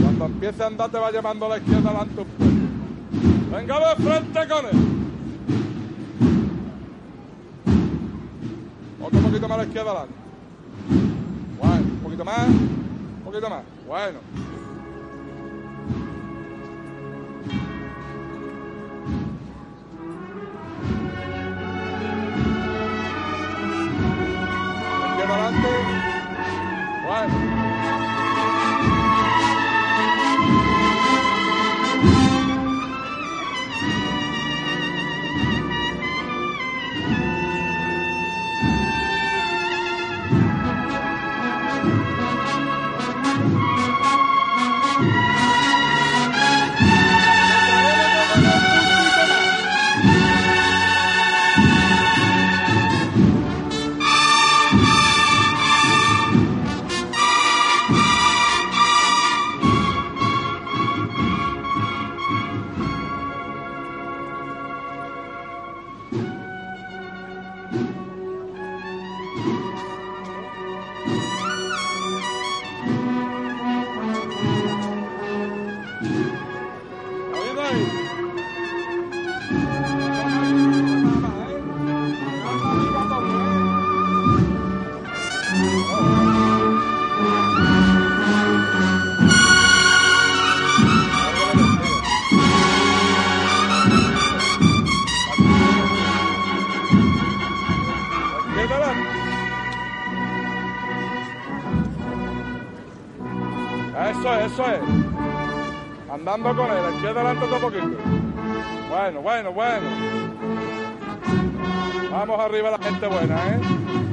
Cuando empiece a andar te va llamando a la izquierda adelante un. Venga de frente con él. Otro poquito más a la izquierda adelante. Bueno, un poquito más. Un poquito más. Bueno. Eso es, eso es. Andando con él, izquierda adelante otro poquito. Bueno, bueno, bueno. Vamos arriba la gente buena, ¿eh?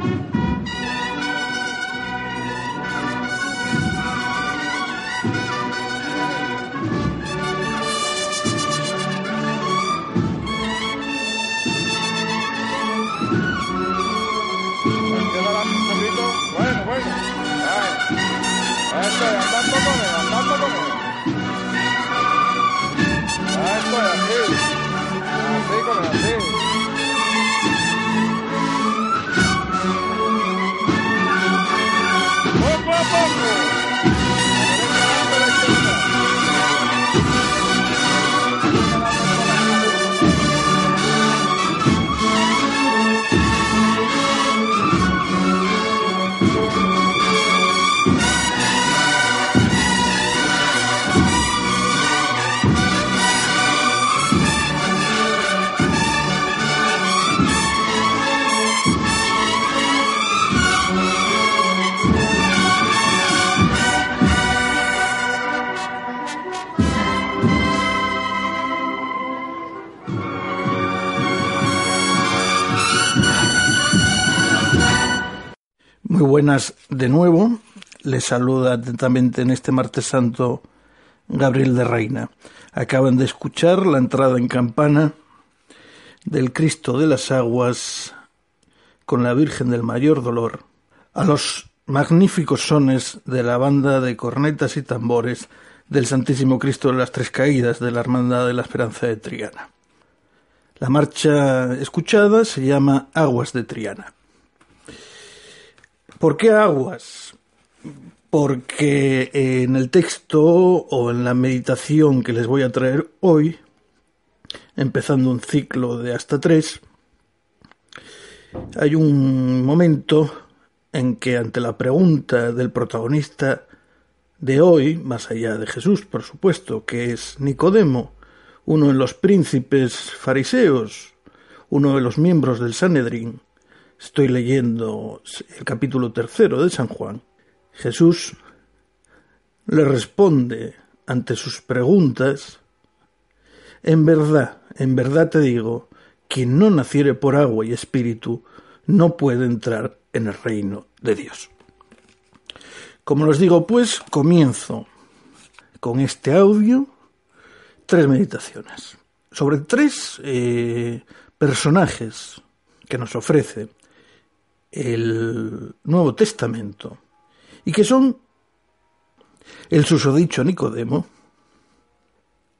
Bueno. Eso es, andando con él, andando con él. Eso es así. Así con el así. Buenas de nuevo. Les saluda atentamente en este martes santo Gabriel de Reina. Acaban de escuchar la entrada en campana del Cristo de las Aguas con la Virgen del Mayor Dolor a los magníficos sones de la banda de cornetas y tambores del Santísimo Cristo de las Tres Caídas de la Hermandad de la Esperanza de Triana. La marcha escuchada se llama Aguas de Triana. ¿Por qué aguas? Porque en el texto o en la meditación que les voy a traer hoy, empezando un ciclo de hasta tres, hay un momento en que ante la pregunta del protagonista de hoy, más allá de Jesús, por supuesto, que es Nicodemo, uno de los príncipes fariseos, uno de los miembros del Sanedrín, Estoy leyendo el capítulo tercero de San Juan. Jesús le responde ante sus preguntas, en verdad, en verdad te digo, quien no naciere por agua y espíritu no puede entrar en el reino de Dios. Como les digo, pues comienzo con este audio tres meditaciones sobre tres eh, personajes que nos ofrece el Nuevo Testamento y que son el susodicho Nicodemo,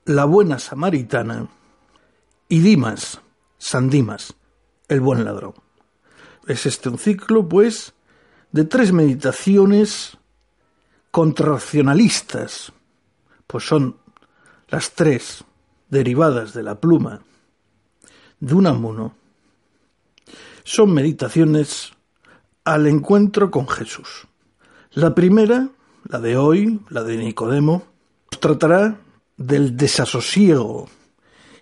la buena samaritana y Dimas, San Dimas, el buen ladrón. Es este un ciclo, pues, de tres meditaciones contraccionalistas, pues son las tres derivadas de la pluma de Unamuno, son meditaciones al encuentro con Jesús. La primera, la de hoy, la de Nicodemo, tratará del desasosiego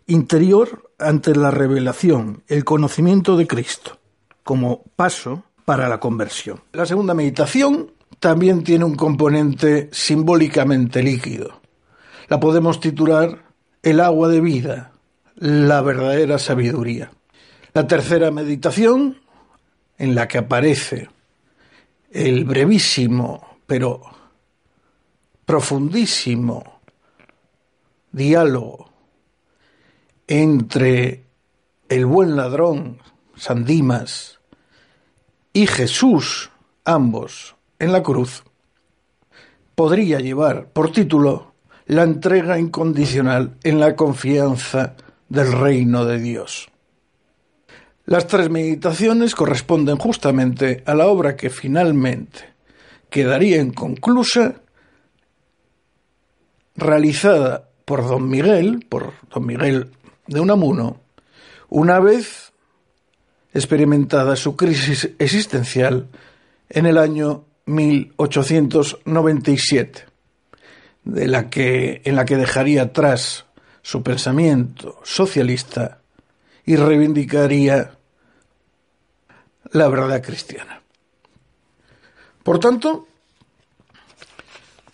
interior ante la revelación, el conocimiento de Cristo, como paso para la conversión. La segunda meditación también tiene un componente simbólicamente líquido. La podemos titular el agua de vida, la verdadera sabiduría. La tercera meditación, en la que aparece el brevísimo pero profundísimo diálogo entre el buen ladrón, San Dimas, y Jesús, ambos en la cruz, podría llevar por título la entrega incondicional en la confianza del reino de Dios. Las tres meditaciones corresponden justamente a la obra que finalmente quedaría inconclusa, realizada por don Miguel, por don Miguel de Unamuno, una vez experimentada su crisis existencial en el año 1897, de la que, en la que dejaría atrás su pensamiento socialista y reivindicaría la verdad cristiana. Por tanto,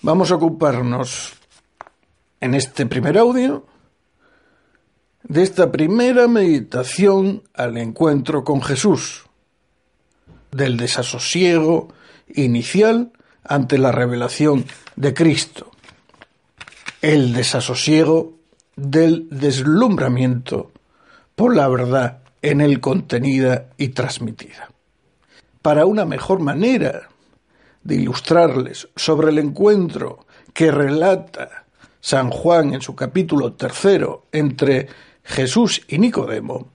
vamos a ocuparnos en este primer audio de esta primera meditación al encuentro con Jesús, del desasosiego inicial ante la revelación de Cristo, el desasosiego del deslumbramiento por la verdad en él contenida y transmitida. Para una mejor manera de ilustrarles sobre el encuentro que relata San Juan en su capítulo tercero entre Jesús y Nicodemo,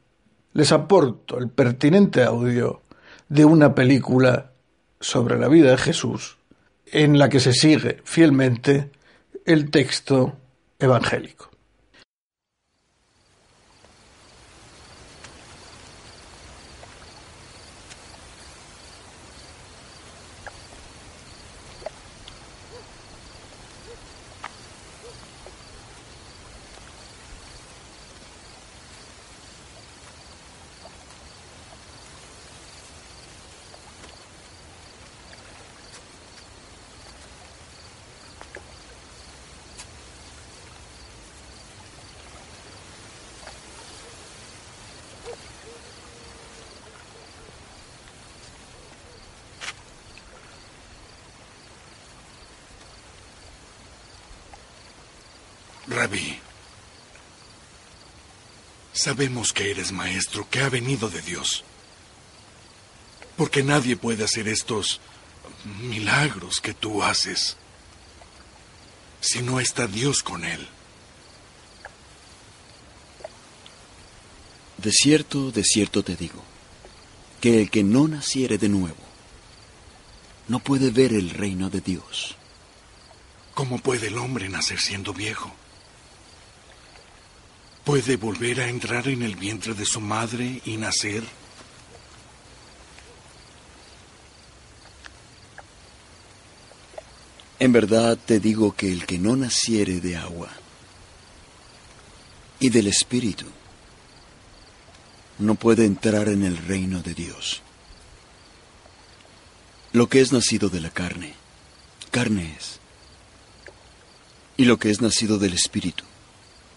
les aporto el pertinente audio de una película sobre la vida de Jesús en la que se sigue fielmente el texto evangélico. Rabí, sabemos que eres maestro, que ha venido de Dios. Porque nadie puede hacer estos milagros que tú haces si no está Dios con él. De cierto, de cierto te digo, que el que no naciere de nuevo no puede ver el reino de Dios. ¿Cómo puede el hombre nacer siendo viejo? ¿Puede volver a entrar en el vientre de su madre y nacer? En verdad te digo que el que no naciere de agua y del Espíritu no puede entrar en el reino de Dios. Lo que es nacido de la carne, carne es. Y lo que es nacido del Espíritu,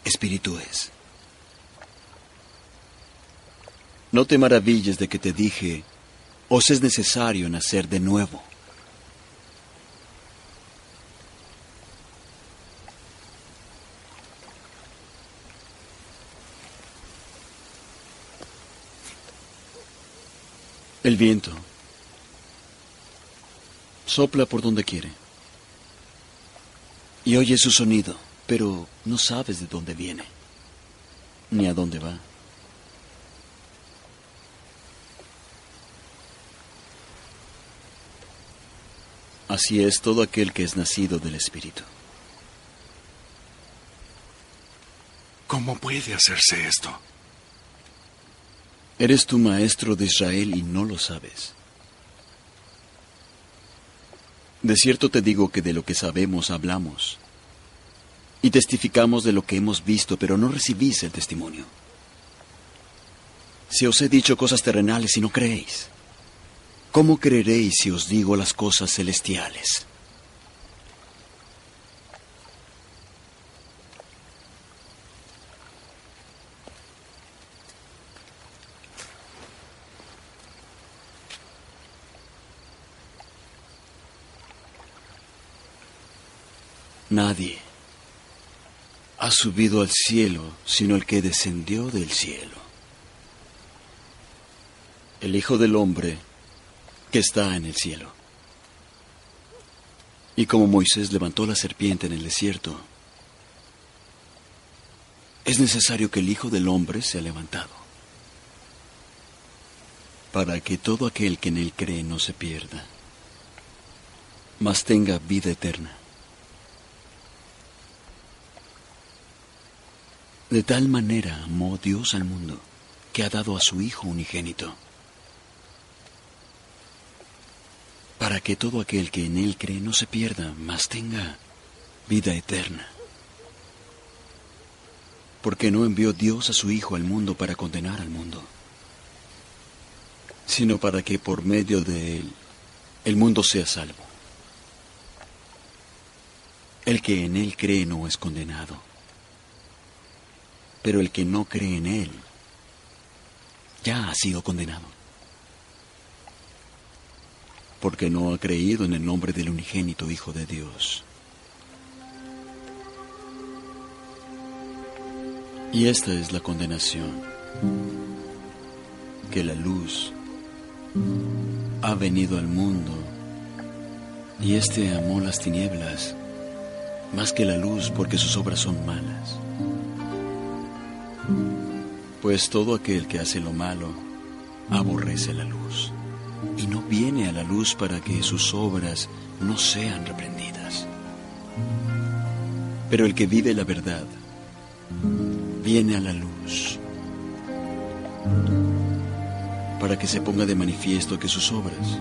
Espíritu es. No te maravilles de que te dije, os es necesario nacer de nuevo. El viento sopla por donde quiere y oyes su sonido, pero no sabes de dónde viene ni a dónde va. Así es todo aquel que es nacido del Espíritu. ¿Cómo puede hacerse esto? Eres tu maestro de Israel y no lo sabes. De cierto te digo que de lo que sabemos hablamos y testificamos de lo que hemos visto, pero no recibís el testimonio. Si os he dicho cosas terrenales y no creéis, ¿cómo creeréis si os digo las cosas celestiales? Nadie ha subido al cielo sino el que descendió del cielo. El Hijo del Hombre que está en el cielo. Y como Moisés levantó la serpiente en el desierto, es necesario que el Hijo del Hombre sea levantado, para que todo aquel que en él cree no se pierda, mas tenga vida eterna. De tal manera amó Dios al mundo que ha dado a su Hijo unigénito, para que todo aquel que en Él cree no se pierda, mas tenga vida eterna. Porque no envió Dios a su Hijo al mundo para condenar al mundo, sino para que por medio de Él el mundo sea salvo. El que en Él cree no es condenado pero el que no cree en Él ya ha sido condenado, porque no ha creído en el nombre del unigénito Hijo de Dios. Y esta es la condenación, que la luz ha venido al mundo y éste amó las tinieblas más que la luz porque sus obras son malas. Pues todo aquel que hace lo malo aborrece la luz y no viene a la luz para que sus obras no sean reprendidas. Pero el que vive la verdad viene a la luz para que se ponga de manifiesto que sus obras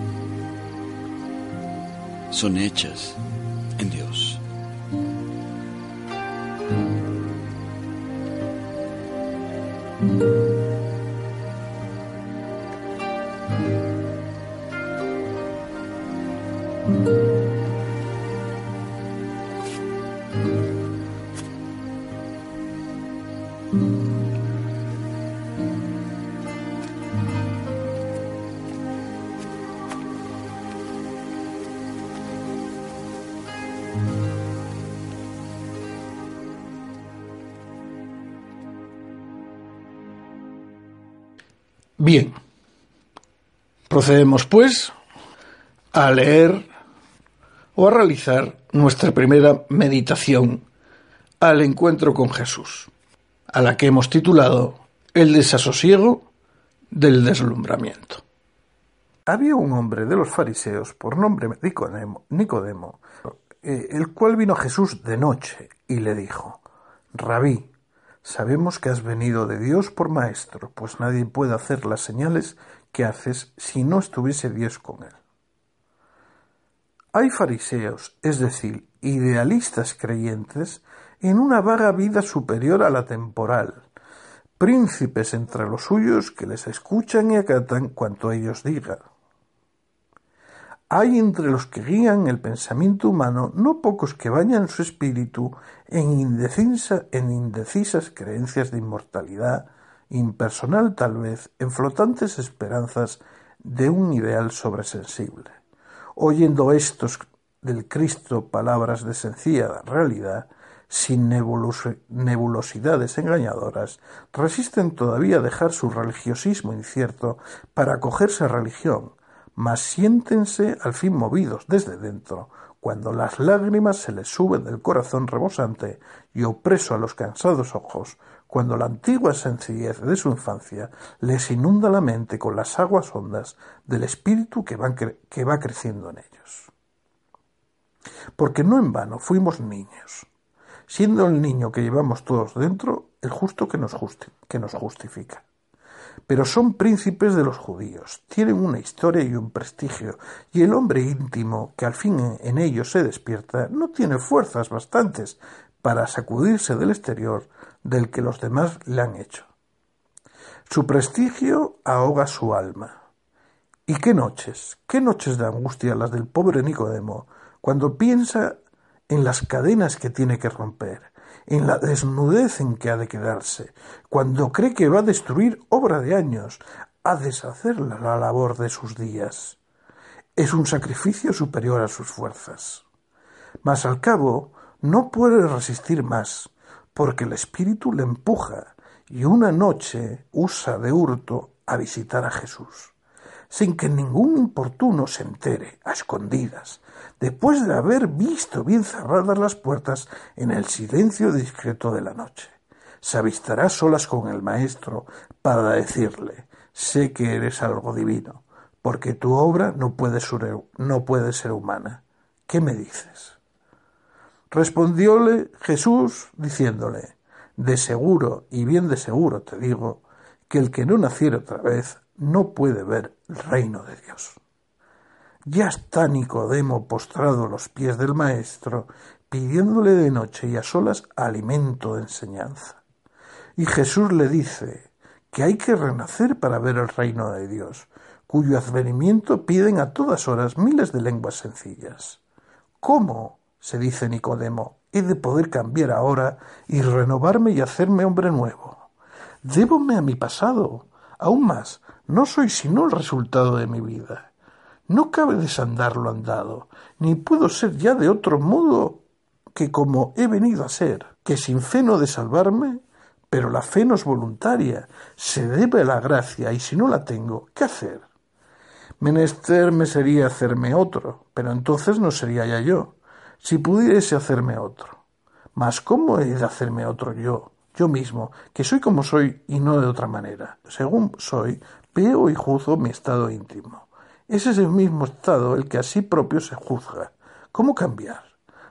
son hechas en Dios. Bien, procedemos pues a leer o a realizar nuestra primera meditación al encuentro con Jesús, a la que hemos titulado El desasosiego del deslumbramiento. Había un hombre de los fariseos por nombre Nicodemo, Nicodemo eh, el cual vino a Jesús de noche y le dijo, Rabí, Sabemos que has venido de Dios por maestro, pues nadie puede hacer las señales que haces si no estuviese Dios con él. Hay fariseos, es decir, idealistas creyentes, en una vaga vida superior a la temporal, príncipes entre los suyos que les escuchan y acatan cuanto ellos digan. Hay entre los que guían el pensamiento humano no pocos que bañan su espíritu en, en indecisas creencias de inmortalidad impersonal tal vez, en flotantes esperanzas de un ideal sobresensible. Oyendo estos del Cristo palabras de sencilla realidad, sin nebulosidades engañadoras, resisten todavía dejar su religiosismo incierto para acogerse a religión, mas siéntense al fin movidos desde dentro, cuando las lágrimas se les suben del corazón rebosante y opreso a los cansados ojos, cuando la antigua sencillez de su infancia les inunda la mente con las aguas hondas del espíritu que, que va creciendo en ellos. Porque no en vano fuimos niños, siendo el niño que llevamos todos dentro el justo que nos, que nos justifica. Pero son príncipes de los judíos, tienen una historia y un prestigio, y el hombre íntimo que al fin en ellos se despierta no tiene fuerzas bastantes para sacudirse del exterior del que los demás le han hecho. Su prestigio ahoga su alma. ¿Y qué noches, qué noches de angustia las del pobre Nicodemo, cuando piensa en las cadenas que tiene que romper, en la desnudez en que ha de quedarse, cuando cree que va a destruir obra de años, a deshacer la labor de sus días. Es un sacrificio superior a sus fuerzas. Mas al cabo no puede resistir más, porque el espíritu le empuja y una noche usa de hurto a visitar a Jesús, sin que ningún importuno se entere, a escondidas, después de haber visto bien cerradas las puertas en el silencio discreto de la noche. Se avistará solas con el maestro para decirle sé que eres algo divino, porque tu obra no puede ser, no puede ser humana. ¿Qué me dices? Respondióle Jesús diciéndole, De seguro, y bien de seguro te digo, que el que no naciera otra vez no puede ver el reino de Dios. Ya está Nicodemo postrado a los pies del Maestro, pidiéndole de noche y a solas alimento de enseñanza. Y Jesús le dice que hay que renacer para ver el reino de Dios, cuyo advenimiento piden a todas horas miles de lenguas sencillas. ¿Cómo? se dice Nicodemo, he de poder cambiar ahora y renovarme y hacerme hombre nuevo. Débome a mi pasado. Aún más, no soy sino el resultado de mi vida. No cabe desandar lo andado, ni puedo ser ya de otro modo que como he venido a ser, que sin fe no de salvarme, pero la fe no es voluntaria, se debe a la gracia, y si no la tengo, ¿qué hacer? Menester me sería hacerme otro, pero entonces no sería ya yo si pudiese hacerme otro. Mas ¿cómo he de hacerme otro yo, yo mismo, que soy como soy y no de otra manera? Según soy, veo y juzgo mi estado íntimo. Ese Es el mismo estado el que así propio se juzga. ¿Cómo cambiar?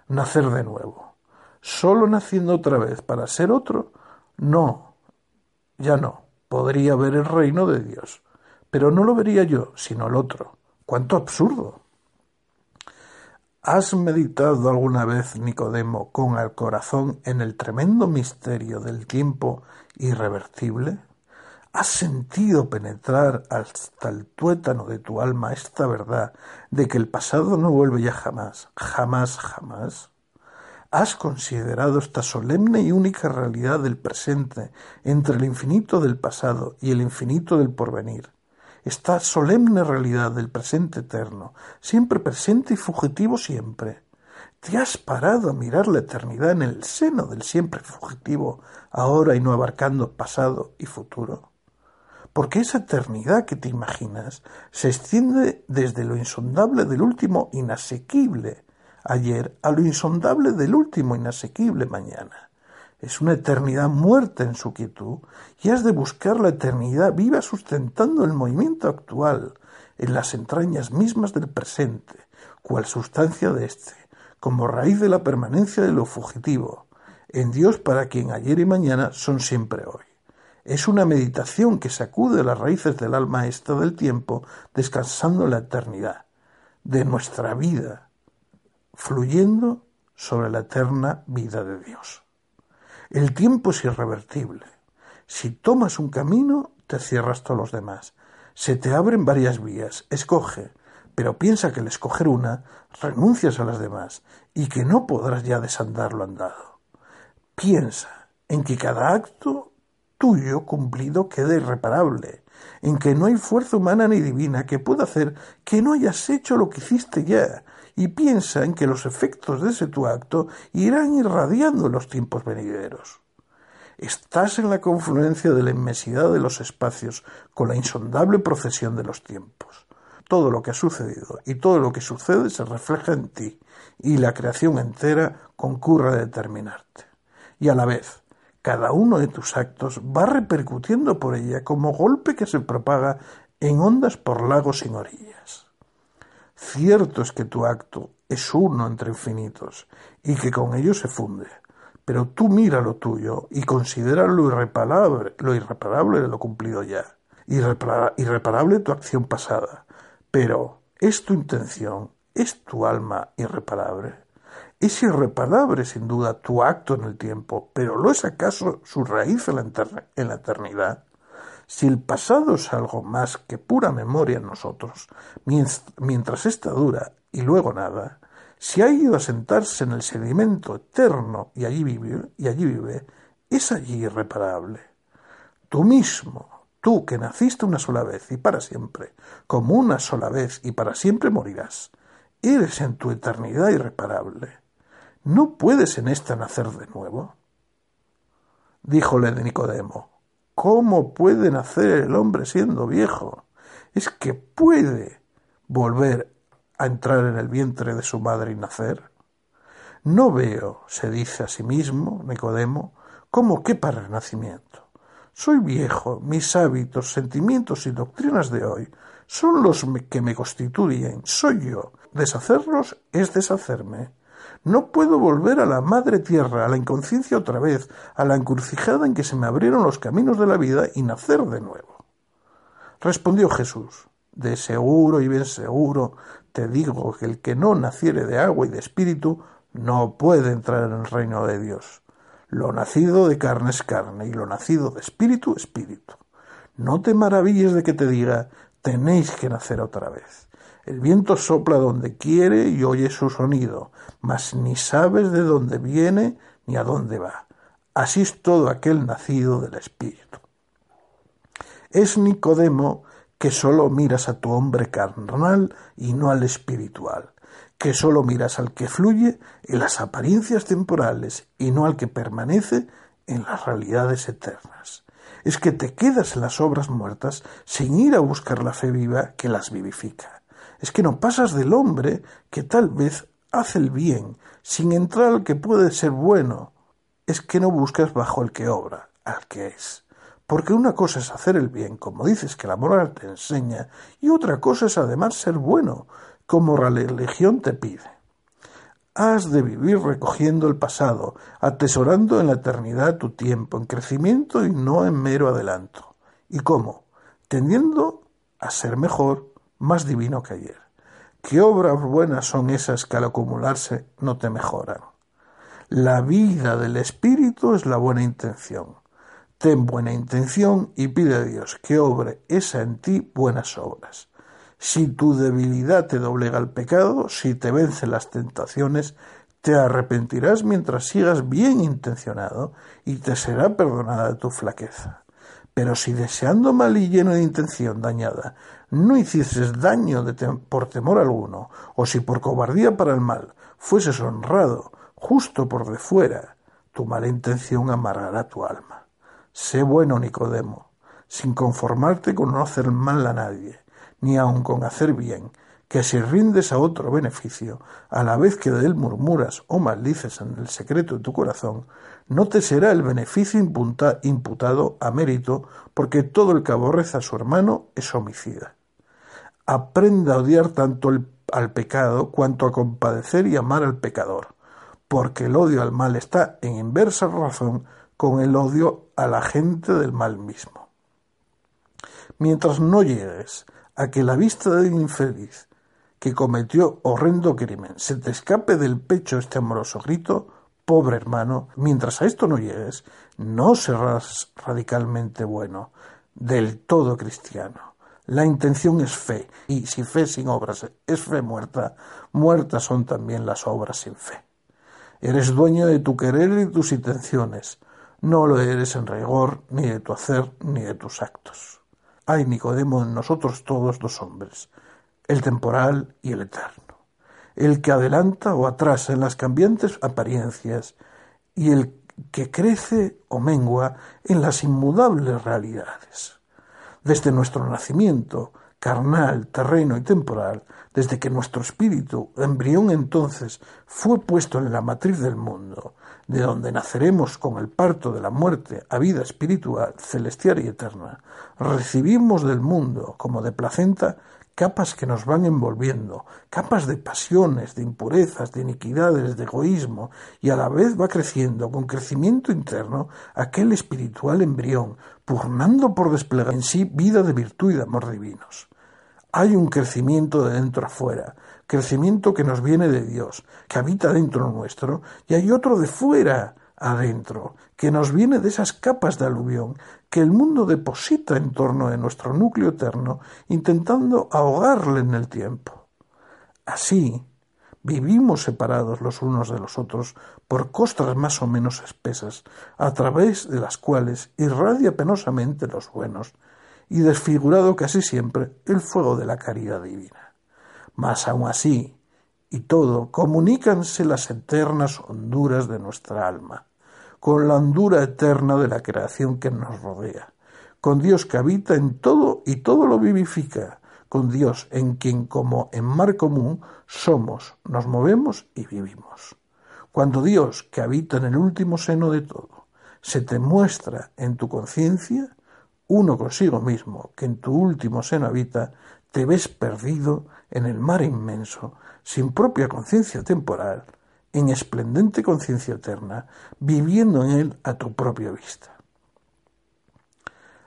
Nacer de nuevo. ¿Solo naciendo otra vez para ser otro? No, ya no. Podría ver el reino de Dios. Pero no lo vería yo, sino el otro. ¡Cuánto absurdo! ¿Has meditado alguna vez, Nicodemo, con el corazón en el tremendo misterio del tiempo irreversible? ¿Has sentido penetrar hasta el tuétano de tu alma esta verdad de que el pasado no vuelve ya jamás, jamás, jamás? ¿Has considerado esta solemne y única realidad del presente entre el infinito del pasado y el infinito del porvenir? esta solemne realidad del presente eterno, siempre presente y fugitivo siempre. ¿Te has parado a mirar la eternidad en el seno del siempre fugitivo, ahora y no abarcando pasado y futuro? Porque esa eternidad que te imaginas se extiende desde lo insondable del último inasequible ayer a lo insondable del último inasequible mañana es una eternidad muerta en su quietud, y has de buscar la eternidad viva sustentando el movimiento actual en las entrañas mismas del presente, cual sustancia de éste, como raíz de la permanencia de lo fugitivo, en Dios para quien ayer y mañana son siempre hoy. Es una meditación que sacude las raíces del alma esta del tiempo, descansando en la eternidad, de nuestra vida, fluyendo sobre la eterna vida de Dios. El tiempo es irrevertible. Si tomas un camino, te cierras todos los demás. Se te abren varias vías. Escoge, pero piensa que al escoger una, renuncias a las demás y que no podrás ya desandar lo andado. Piensa en que cada acto tuyo cumplido queda irreparable, en que no hay fuerza humana ni divina que pueda hacer que no hayas hecho lo que hiciste ya, y piensa en que los efectos de ese tu acto irán irradiando en los tiempos venideros. Estás en la confluencia de la inmensidad de los espacios con la insondable procesión de los tiempos. Todo lo que ha sucedido y todo lo que sucede se refleja en ti, y la creación entera concurre a determinarte. Y a la vez, cada uno de tus actos va repercutiendo por ella como golpe que se propaga en ondas por lagos sin orillas. Cierto es que tu acto es uno entre infinitos y que con ello se funde, pero tú mira lo tuyo y considera lo irreparable, lo irreparable de lo cumplido ya, irreparable tu acción pasada, pero ¿es tu intención, es tu alma irreparable? Es irreparable, sin duda, tu acto en el tiempo, pero ¿lo es acaso su raíz en la, eternidad? Si el pasado es algo más que pura memoria en nosotros, mientras ésta dura y luego nada, si ha ido a sentarse en el sedimento eterno y allí vive, y allí vive, es allí irreparable. Tú mismo, tú que naciste una sola vez y para siempre, como una sola vez y para siempre morirás, eres en tu eternidad irreparable. ¿No puedes en ésta nacer de nuevo? Díjole de Nicodemo, ¿cómo puede nacer el hombre siendo viejo? Es que puede volver a entrar en el vientre de su madre y nacer. No veo, se dice a sí mismo, Nicodemo, cómo qué para el nacimiento. Soy viejo, mis hábitos, sentimientos y doctrinas de hoy son los que me constituyen, soy yo. Deshacerlos es deshacerme. No puedo volver a la madre tierra, a la inconsciencia otra vez, a la encrucijada en que se me abrieron los caminos de la vida y nacer de nuevo. Respondió Jesús, de seguro y bien seguro te digo que el que no naciere de agua y de espíritu no puede entrar en el reino de Dios. Lo nacido de carne es carne y lo nacido de espíritu, espíritu. No te maravilles de que te diga tenéis que nacer otra vez. El viento sopla donde quiere y oye su sonido, mas ni sabes de dónde viene ni a dónde va. Así es todo aquel nacido del Espíritu. Es Nicodemo que sólo miras a tu hombre carnal y no al espiritual, que sólo miras al que fluye en las apariencias temporales y no al que permanece en las realidades eternas. Es que te quedas en las obras muertas sin ir a buscar la fe viva que las vivifica es que no pasas del hombre que tal vez hace el bien, sin entrar al que puede ser bueno, es que no buscas bajo el que obra, al que es. Porque una cosa es hacer el bien, como dices que la moral te enseña, y otra cosa es además ser bueno, como la religión te pide. Has de vivir recogiendo el pasado, atesorando en la eternidad tu tiempo, en crecimiento y no en mero adelanto. ¿Y cómo? Tendiendo a ser mejor, más divino que ayer. ¿Qué obras buenas son esas que al acumularse no te mejoran? La vida del Espíritu es la buena intención. Ten buena intención y pide a Dios que obre esa en ti buenas obras. Si tu debilidad te doblega al pecado, si te vencen las tentaciones, te arrepentirás mientras sigas bien intencionado y te será perdonada tu flaqueza. Pero si deseando mal y lleno de intención dañada no hicieses daño por temor alguno, o si por cobardía para el mal fueses honrado justo por de fuera, tu mala intención amargará tu alma. Sé bueno, Nicodemo, sin conformarte con no hacer mal a nadie, ni aun con hacer bien, que si rindes a otro beneficio, a la vez que de él murmuras o maldices en el secreto de tu corazón, no te será el beneficio imputado a mérito, porque todo el que aborrece a su hermano es homicida. Aprenda a odiar tanto al pecado cuanto a compadecer y amar al pecador, porque el odio al mal está en inversa razón con el odio a la gente del mal mismo. Mientras no llegues a que la vista del infeliz que cometió horrendo crimen se te escape del pecho este amoroso grito, pobre hermano, mientras a esto no llegues, no serás radicalmente bueno, del todo cristiano. La intención es fe, y si fe sin obras es fe muerta, muertas son también las obras sin fe. Eres dueño de tu querer y tus intenciones. No lo eres en rigor ni de tu hacer ni de tus actos. Hay Nicodemo en nosotros todos los hombres, el temporal y el eterno, el que adelanta o atrasa en las cambiantes apariencias y el que crece o mengua en las inmudables realidades. Desde nuestro nacimiento, carnal, terreno y temporal, desde que nuestro espíritu, embrión entonces, fue puesto en la matriz del mundo, de donde naceremos con el parto de la muerte a vida espiritual, celestial y eterna, recibimos del mundo, como de placenta, capas que nos van envolviendo, capas de pasiones, de impurezas, de iniquidades, de egoísmo, y a la vez va creciendo con crecimiento interno aquel espiritual embrión, purnando por desplegar en sí vida de virtud y de amor divinos. Hay un crecimiento de dentro a fuera, crecimiento que nos viene de Dios, que habita dentro nuestro, y hay otro de fuera adentro, que nos viene de esas capas de aluvión que el mundo deposita en torno de nuestro núcleo eterno, intentando ahogarle en el tiempo. Así, vivimos separados los unos de los otros por costras más o menos espesas, a través de las cuales irradia penosamente los buenos, y desfigurado casi siempre el fuego de la caridad divina. Mas aun así, y todo, comunícanse las eternas honduras de nuestra alma, con la hondura eterna de la creación que nos rodea, con Dios que habita en todo y todo lo vivifica, con Dios en quien como en mar común somos, nos movemos y vivimos. Cuando Dios, que habita en el último seno de todo, se te muestra en tu conciencia, uno consigo mismo, que en tu último seno habita, te ves perdido en el mar inmenso, sin propia conciencia temporal, en esplendente conciencia eterna, viviendo en él a tu propia vista.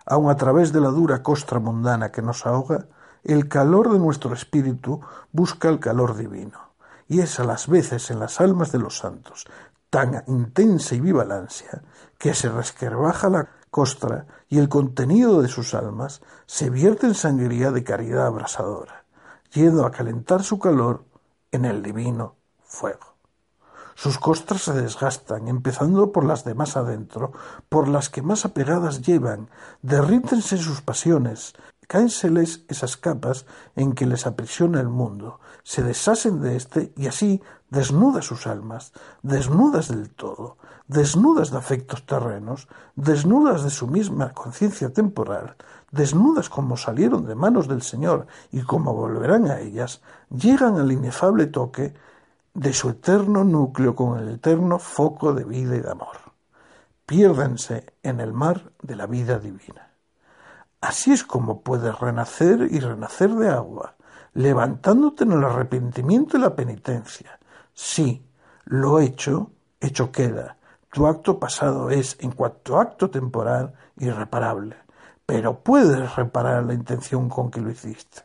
Aun a través de la dura costra mundana que nos ahoga, el calor de nuestro espíritu busca el calor divino, y es a las veces en las almas de los santos tan intensa y viva la ansia que se resquerbaja la costra y el contenido de sus almas se vierte en sangría de caridad abrasadora, yendo a calentar su calor en el divino fuego. Sus costras se desgastan, empezando por las de más adentro, por las que más apegadas llevan, derrítense sus pasiones, cáenseles esas capas en que les aprisiona el mundo, se deshasen de éste y así desnudas sus almas, desnudas del todo, desnudas de afectos terrenos, desnudas de su misma conciencia temporal, desnudas como salieron de manos del Señor y como volverán a ellas, llegan al inefable toque de su eterno núcleo con el eterno foco de vida y de amor. Piérdense en el mar de la vida divina. Así es como puedes renacer y renacer de agua, levantándote en el arrepentimiento y la penitencia. Sí, lo hecho, hecho queda. Tu acto pasado es, en cuanto acto temporal, irreparable, pero puedes reparar la intención con que lo hiciste.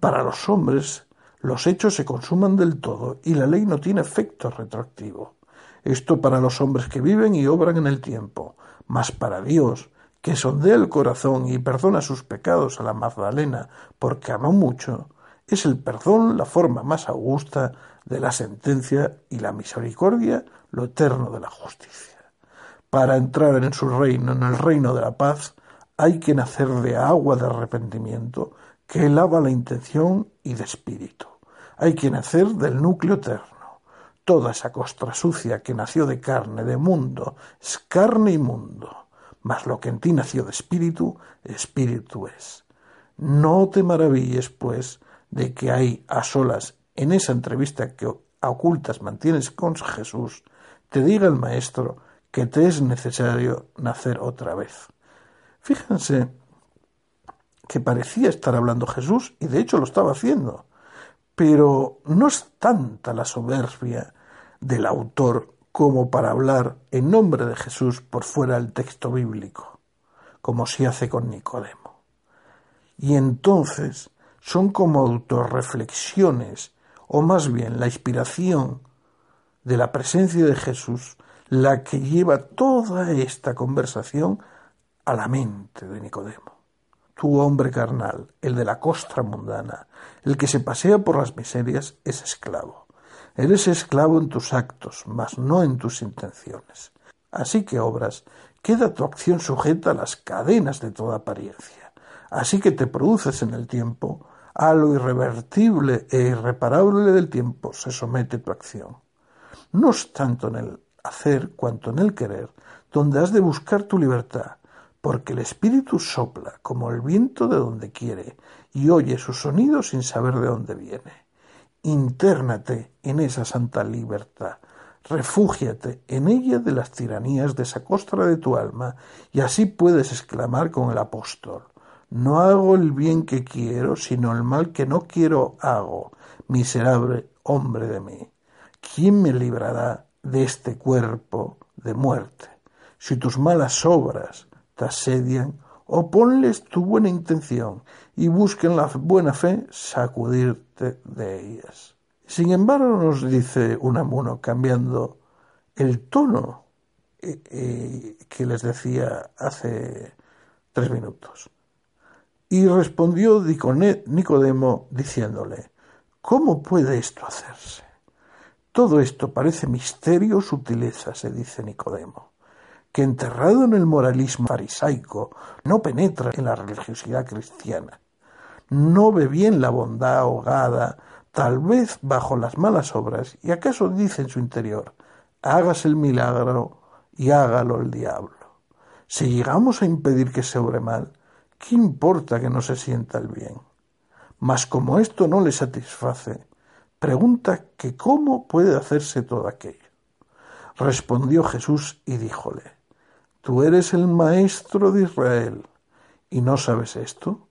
Para los hombres, los hechos se consuman del todo y la ley no tiene efecto retroactivo. Esto para los hombres que viven y obran en el tiempo, mas para Dios, que sondea el corazón y perdona sus pecados a la Magdalena porque amó mucho, es el perdón la forma más augusta de la sentencia y la misericordia lo eterno de la justicia. Para entrar en su reino, en el reino de la paz, hay que nacer de agua de arrepentimiento que lava la intención y de espíritu hay que nacer del núcleo eterno. Toda esa costra sucia que nació de carne, de mundo, es carne y mundo. Mas lo que en ti nació de espíritu, espíritu es. No te maravilles, pues, de que hay a solas en esa entrevista que a ocultas mantienes con Jesús, te diga el Maestro que te es necesario nacer otra vez. Fíjense que parecía estar hablando Jesús y de hecho lo estaba haciendo. Pero no es tanta la soberbia del autor como para hablar en nombre de Jesús por fuera del texto bíblico, como se hace con Nicodemo. Y entonces son como autorreflexiones, o más bien la inspiración de la presencia de Jesús, la que lleva toda esta conversación a la mente de Nicodemo tu hombre carnal, el de la costra mundana, el que se pasea por las miserias, es esclavo. Eres esclavo en tus actos, mas no en tus intenciones. Así que obras, queda tu acción sujeta a las cadenas de toda apariencia. Así que te produces en el tiempo, a lo irrevertible e irreparable del tiempo se somete tu acción. No es tanto en el hacer cuanto en el querer, donde has de buscar tu libertad, porque el espíritu sopla como el viento de donde quiere y oye su sonido sin saber de dónde viene. Intérnate en esa santa libertad, refúgiate en ella de las tiranías de esa costra de tu alma, y así puedes exclamar con el apóstol No hago el bien que quiero, sino el mal que no quiero hago, miserable hombre de mí. ¿Quién me librará de este cuerpo de muerte? Si tus malas obras te asedian, oponles tu buena intención y busquen la buena fe sacudirte de ellas. Sin embargo, nos dice Unamuno, cambiando el tono eh, eh, que les decía hace tres minutos. Y respondió Nicodemo diciéndole, ¿cómo puede esto hacerse? Todo esto parece misterio sutileza, se dice Nicodemo que enterrado en el moralismo farisaico no penetra en la religiosidad cristiana. No ve bien la bondad ahogada, tal vez bajo las malas obras, y acaso dice en su interior, hágase el milagro y hágalo el diablo. Si llegamos a impedir que se obre mal, ¿qué importa que no se sienta el bien? Mas como esto no le satisface, pregunta que cómo puede hacerse todo aquello. Respondió Jesús y díjole, Tú eres el maestro de Israel y no sabes esto.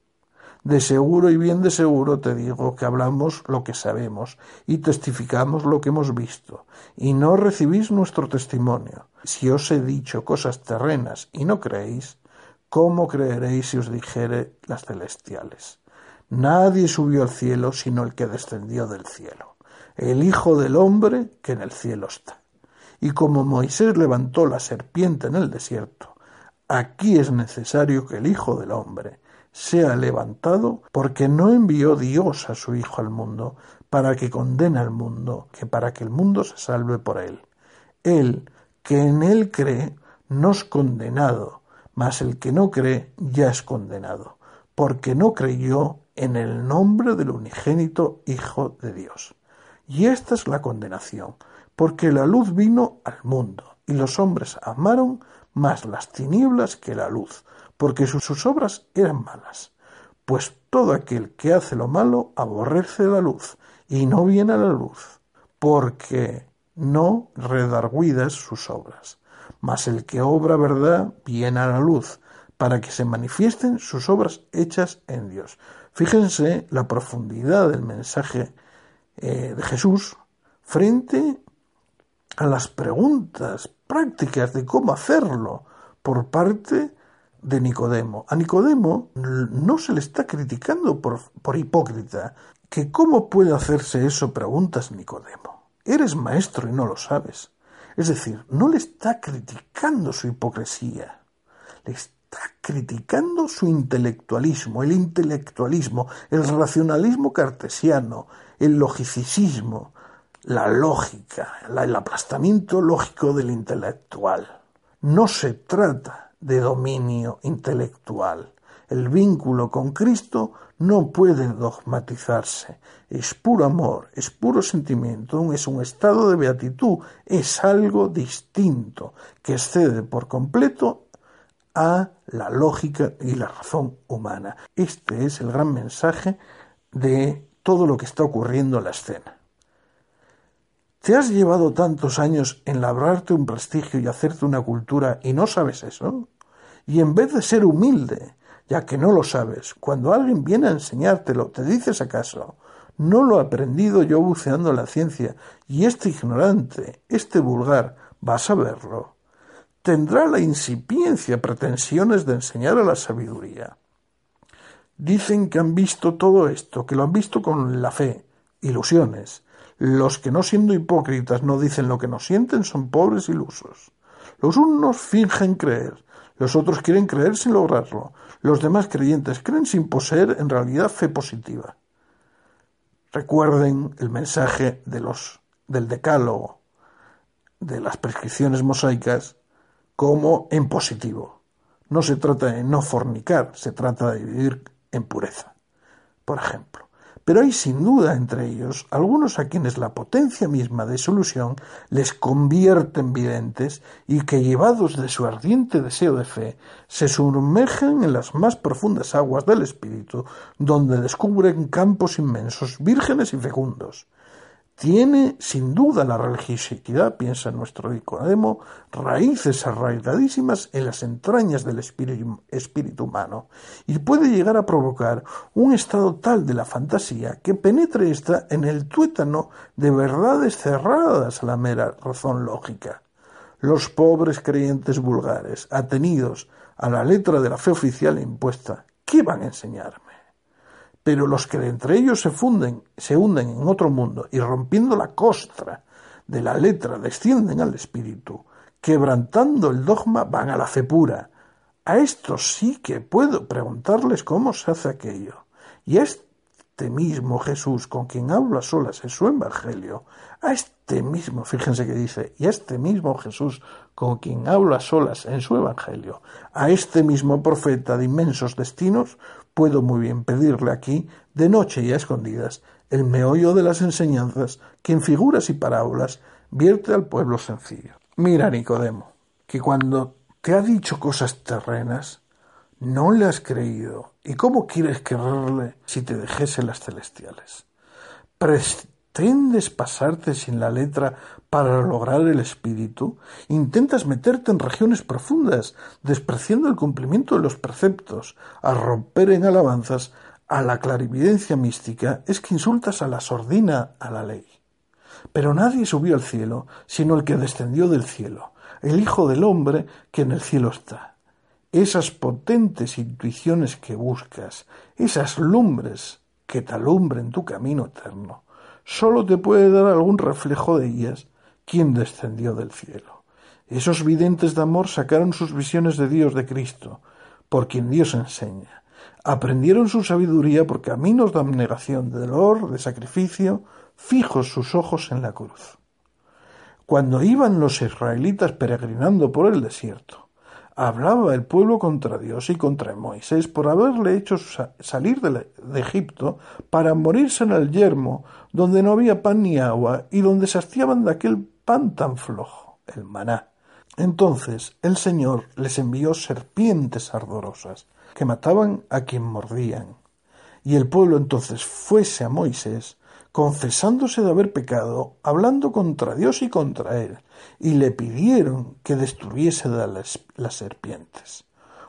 De seguro y bien de seguro te digo que hablamos lo que sabemos y testificamos lo que hemos visto, y no recibís nuestro testimonio. Si os he dicho cosas terrenas y no creéis, ¿cómo creeréis si os dijere las celestiales? Nadie subió al cielo sino el que descendió del cielo, el Hijo del hombre que en el cielo está. Y como Moisés levantó la serpiente en el desierto, aquí es necesario que el Hijo del Hombre sea levantado, porque no envió Dios a su Hijo al mundo para que condene al mundo, que para que el mundo se salve por él. Él, que en él cree, no es condenado, mas el que no cree ya es condenado, porque no creyó en el nombre del unigénito Hijo de Dios. Y esta es la condenación, porque la luz vino al mundo, y los hombres amaron más las tinieblas que la luz, porque sus, obras eran malas. Pues todo aquel que hace lo malo aborrece la luz, y no viene a la luz, porque no redarguidas sus obras. Mas el que obra verdad viene a la luz, para que se manifiesten sus obras hechas en Dios. Fíjense la profundidad del mensaje eh, de Jesús frente a las preguntas prácticas de cómo hacerlo por parte de Nicodemo. A Nicodemo no se le está criticando por, por hipócrita. ¿Que cómo puede hacerse eso? Preguntas Nicodemo. Eres maestro y no lo sabes. Es decir, no le está criticando su hipocresía, le está criticando su intelectualismo, el intelectualismo, el racionalismo cartesiano, el logicismo, la lógica, el aplastamiento lógico del intelectual. No se trata de dominio intelectual. El vínculo con Cristo no puede dogmatizarse. Es puro amor, es puro sentimiento, es un estado de beatitud, es algo distinto que excede por completo a la lógica y la razón humana. Este es el gran mensaje de todo lo que está ocurriendo en la escena. ¿Te has llevado tantos años en labrarte un prestigio y hacerte una cultura y no sabes eso? Y en vez de ser humilde, ya que no lo sabes, cuando alguien viene a enseñártelo, te dices acaso, no lo he aprendido yo buceando la ciencia, y este ignorante, este vulgar, va a saberlo. Tendrá la incipiencia pretensiones de enseñar a la sabiduría. Dicen que han visto todo esto, que lo han visto con la fe, ilusiones, los que no siendo hipócritas no dicen lo que no sienten son pobres ilusos. Los unos fingen creer, los otros quieren creer sin lograrlo, los demás creyentes creen sin poseer en realidad fe positiva. Recuerden el mensaje de los del decálogo, de las prescripciones mosaicas, como en positivo. No se trata de no fornicar, se trata de vivir en pureza, por ejemplo. Pero hay sin duda entre ellos algunos a quienes la potencia misma de su ilusión les convierte en videntes y que llevados de su ardiente deseo de fe se sumergen en las más profundas aguas del espíritu donde descubren campos inmensos, vírgenes y fecundos, tiene sin duda la religiosidad, piensa nuestro Nicodemo, raíces arraigadísimas en las entrañas del espíritu, humano y puede llegar a provocar un estado tal de la fantasía que penetre ésta en el tuétano de verdades cerradas a la mera razón lógica. Los pobres creyentes vulgares, atenidos a la letra de la fe oficial impuesta, ¿qué van a enseñarme? Pero los que entre ellos se funden, se hunden en otro mundo y rompiendo la costra de la letra descienden al espíritu, quebrantando el dogma van a la fe pura. A estos sí que puedo preguntarles cómo se hace aquello. Y a este mismo Jesús con quien habla solas en su evangelio, a este mismo, fíjense que dice, y a este mismo Jesús con quien habla solas en su evangelio, a este mismo profeta de inmensos destinos, puedo muy bien pedirle aquí, de noche y a escondidas, el meollo de las enseñanzas que en figuras y parábolas vierte al pueblo sencillo. Mira, Nicodemo, que cuando te ha dicho cosas terrenas, no le has creído. ¿Y cómo quieres creerle si te dejese las celestiales? ¿Pretendes pasarte sin la letra para lograr el espíritu? ¿Intentas meterte en regiones profundas, despreciando el cumplimiento de los preceptos, a romper en alabanzas a la clarividencia mística? Es que insultas a la sordina a la ley. Pero nadie subió al cielo, sino el que descendió del cielo, el Hijo del Hombre que en el cielo está. Esas potentes intuiciones que buscas, esas lumbres que te alumbren tu camino eterno, sólo te puede dar algún reflejo de ellas quien descendió del cielo. Esos videntes de amor sacaron sus visiones de Dios, de Cristo, por quien Dios enseña. Aprendieron su sabiduría por caminos de abnegación, de dolor, de sacrificio, fijos sus ojos en la cruz. Cuando iban los israelitas peregrinando por el desierto, hablaba el pueblo contra Dios y contra Moisés por haberle hecho salir de, Egipto para morirse en el yermo, donde no había pan ni agua y donde se hastiaban de aquel pan tan flojo, el maná. Entonces el Señor les envió serpientes ardorosas que mataban a quien mordían. Y el pueblo entonces fuese a Moisés confesándose de haber pecado, hablando contra Dios y contra él, y le pidieron que destruyese las, serpientes.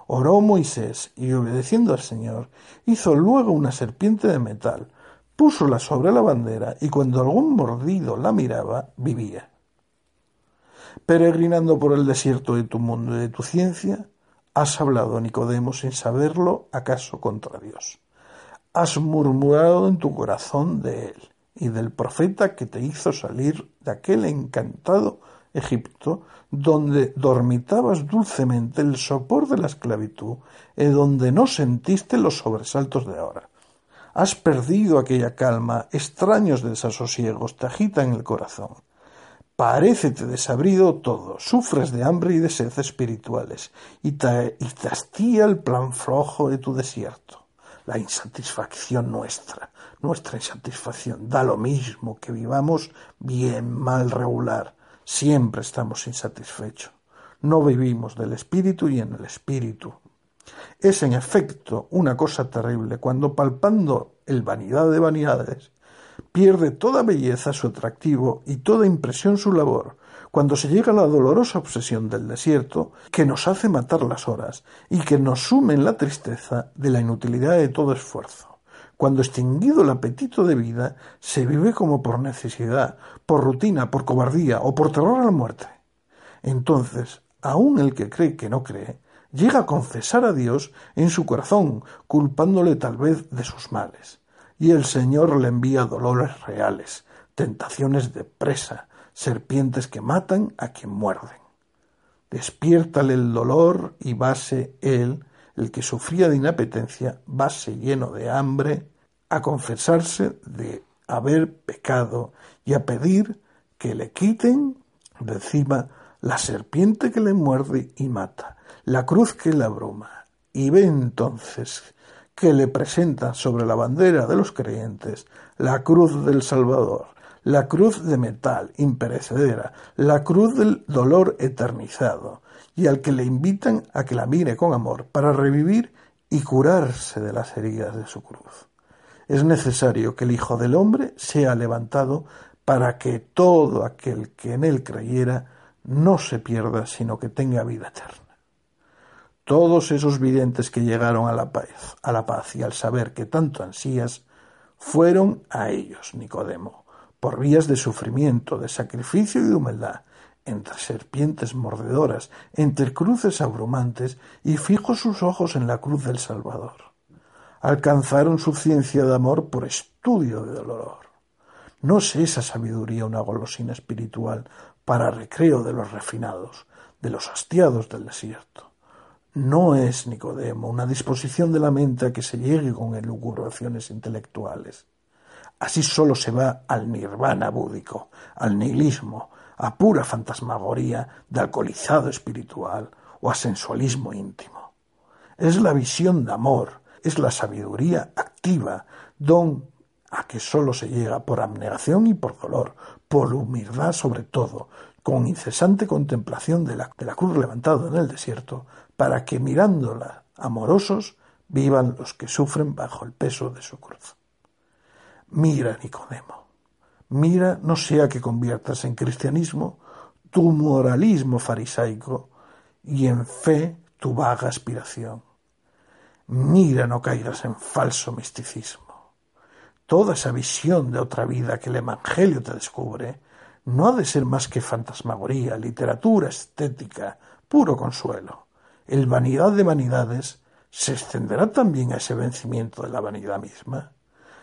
Oró Moisés y obedeciendo al Señor, hizo luego una serpiente de metal, púsola sobre la bandera y cuando algún mordido la miraba, vivía. Peregrinando por el desierto de tu mundo y de tu ciencia, has hablado, Nicodemo, sin saberlo, acaso contra Dios. Has murmurado en tu corazón de él y del profeta que te hizo salir de aquel encantado Egipto, donde dormitabas dulcemente el sopor de la esclavitud y donde no sentiste los sobresaltos de ahora. Has perdido aquella calma, extraños desasosiegos te agitan el corazón. Parécete desabrido todo, sufres de hambre y de sed espirituales, y te, hastía el plan flojo de tu desierto, la insatisfacción nuestra, nuestra insatisfacción. Da lo mismo que vivamos bien, mal, regular. Siempre estamos insatisfechos. No vivimos del espíritu y en el espíritu. Es en efecto una cosa terrible cuando palpando el vanidad de vanidades pierde toda belleza su atractivo y toda impresión su labor, cuando se llega a la dolorosa obsesión del desierto que nos hace matar las horas y que nos sume en la tristeza de la inutilidad de todo esfuerzo. Cuando extinguido el apetito de vida, se vive como por necesidad, por rutina, por cobardía o por terror a la muerte. Entonces, aun el que cree que no cree, llega a confesar a Dios en su corazón, culpándole tal vez de sus males. Y el Señor le envía dolores reales, tentaciones de presa, serpientes que matan a quien muerden. Despiértale el dolor y vase él el que sufría de inapetencia, vase lleno de hambre, a confesarse de haber pecado y a pedir que le quiten de encima la serpiente que le muerde y mata, la cruz que le abruma, y ve entonces que le presenta sobre la bandera de los creyentes la cruz del Salvador, la cruz de metal imperecedera, la cruz del dolor eternizado, y al que le invitan a que la mire con amor para revivir y curarse de las heridas de su cruz. Es necesario que el Hijo del Hombre sea levantado para que todo aquel que en él creyera no se pierda, sino que tenga vida eterna. Todos esos videntes que llegaron a la paz, a la paz y al saber que tanto ansías, fueron a ellos, Nicodemo, por vías de sufrimiento, de sacrificio y de humildad, entre serpientes mordedoras, entre cruces abrumantes, y fijos sus ojos en la cruz del Salvador. Alcanzaron su ciencia de amor por estudio de dolor. ¿No es esa sabiduría una golosina espiritual para recreo de los refinados, de los hastiados del desierto? No es, Nicodemo, una disposición de la mente a que se llegue con elucubraciones intelectuales. Así solo se va al nirvana búdico, al nihilismo, a pura fantasmagoría de alcoholizado espiritual o a sensualismo íntimo. Es la visión de amor, es la sabiduría activa, don a que sólo se llega por abnegación y por dolor, por humildad sobre todo, con incesante contemplación de la, de la cruz levantada en el desierto, para que mirándola amorosos vivan los que sufren bajo el peso de su cruz. Mira, Nicodemo, mira no sea que conviertas en cristianismo tu moralismo farisaico y en fe tu vaga aspiración. Mira no caigas en falso misticismo. Toda esa visión de otra vida que el Evangelio te descubre no ha de ser más que fantasmagoría, literatura estética, puro consuelo. El vanidad de vanidades se extenderá también a ese vencimiento de la vanidad misma.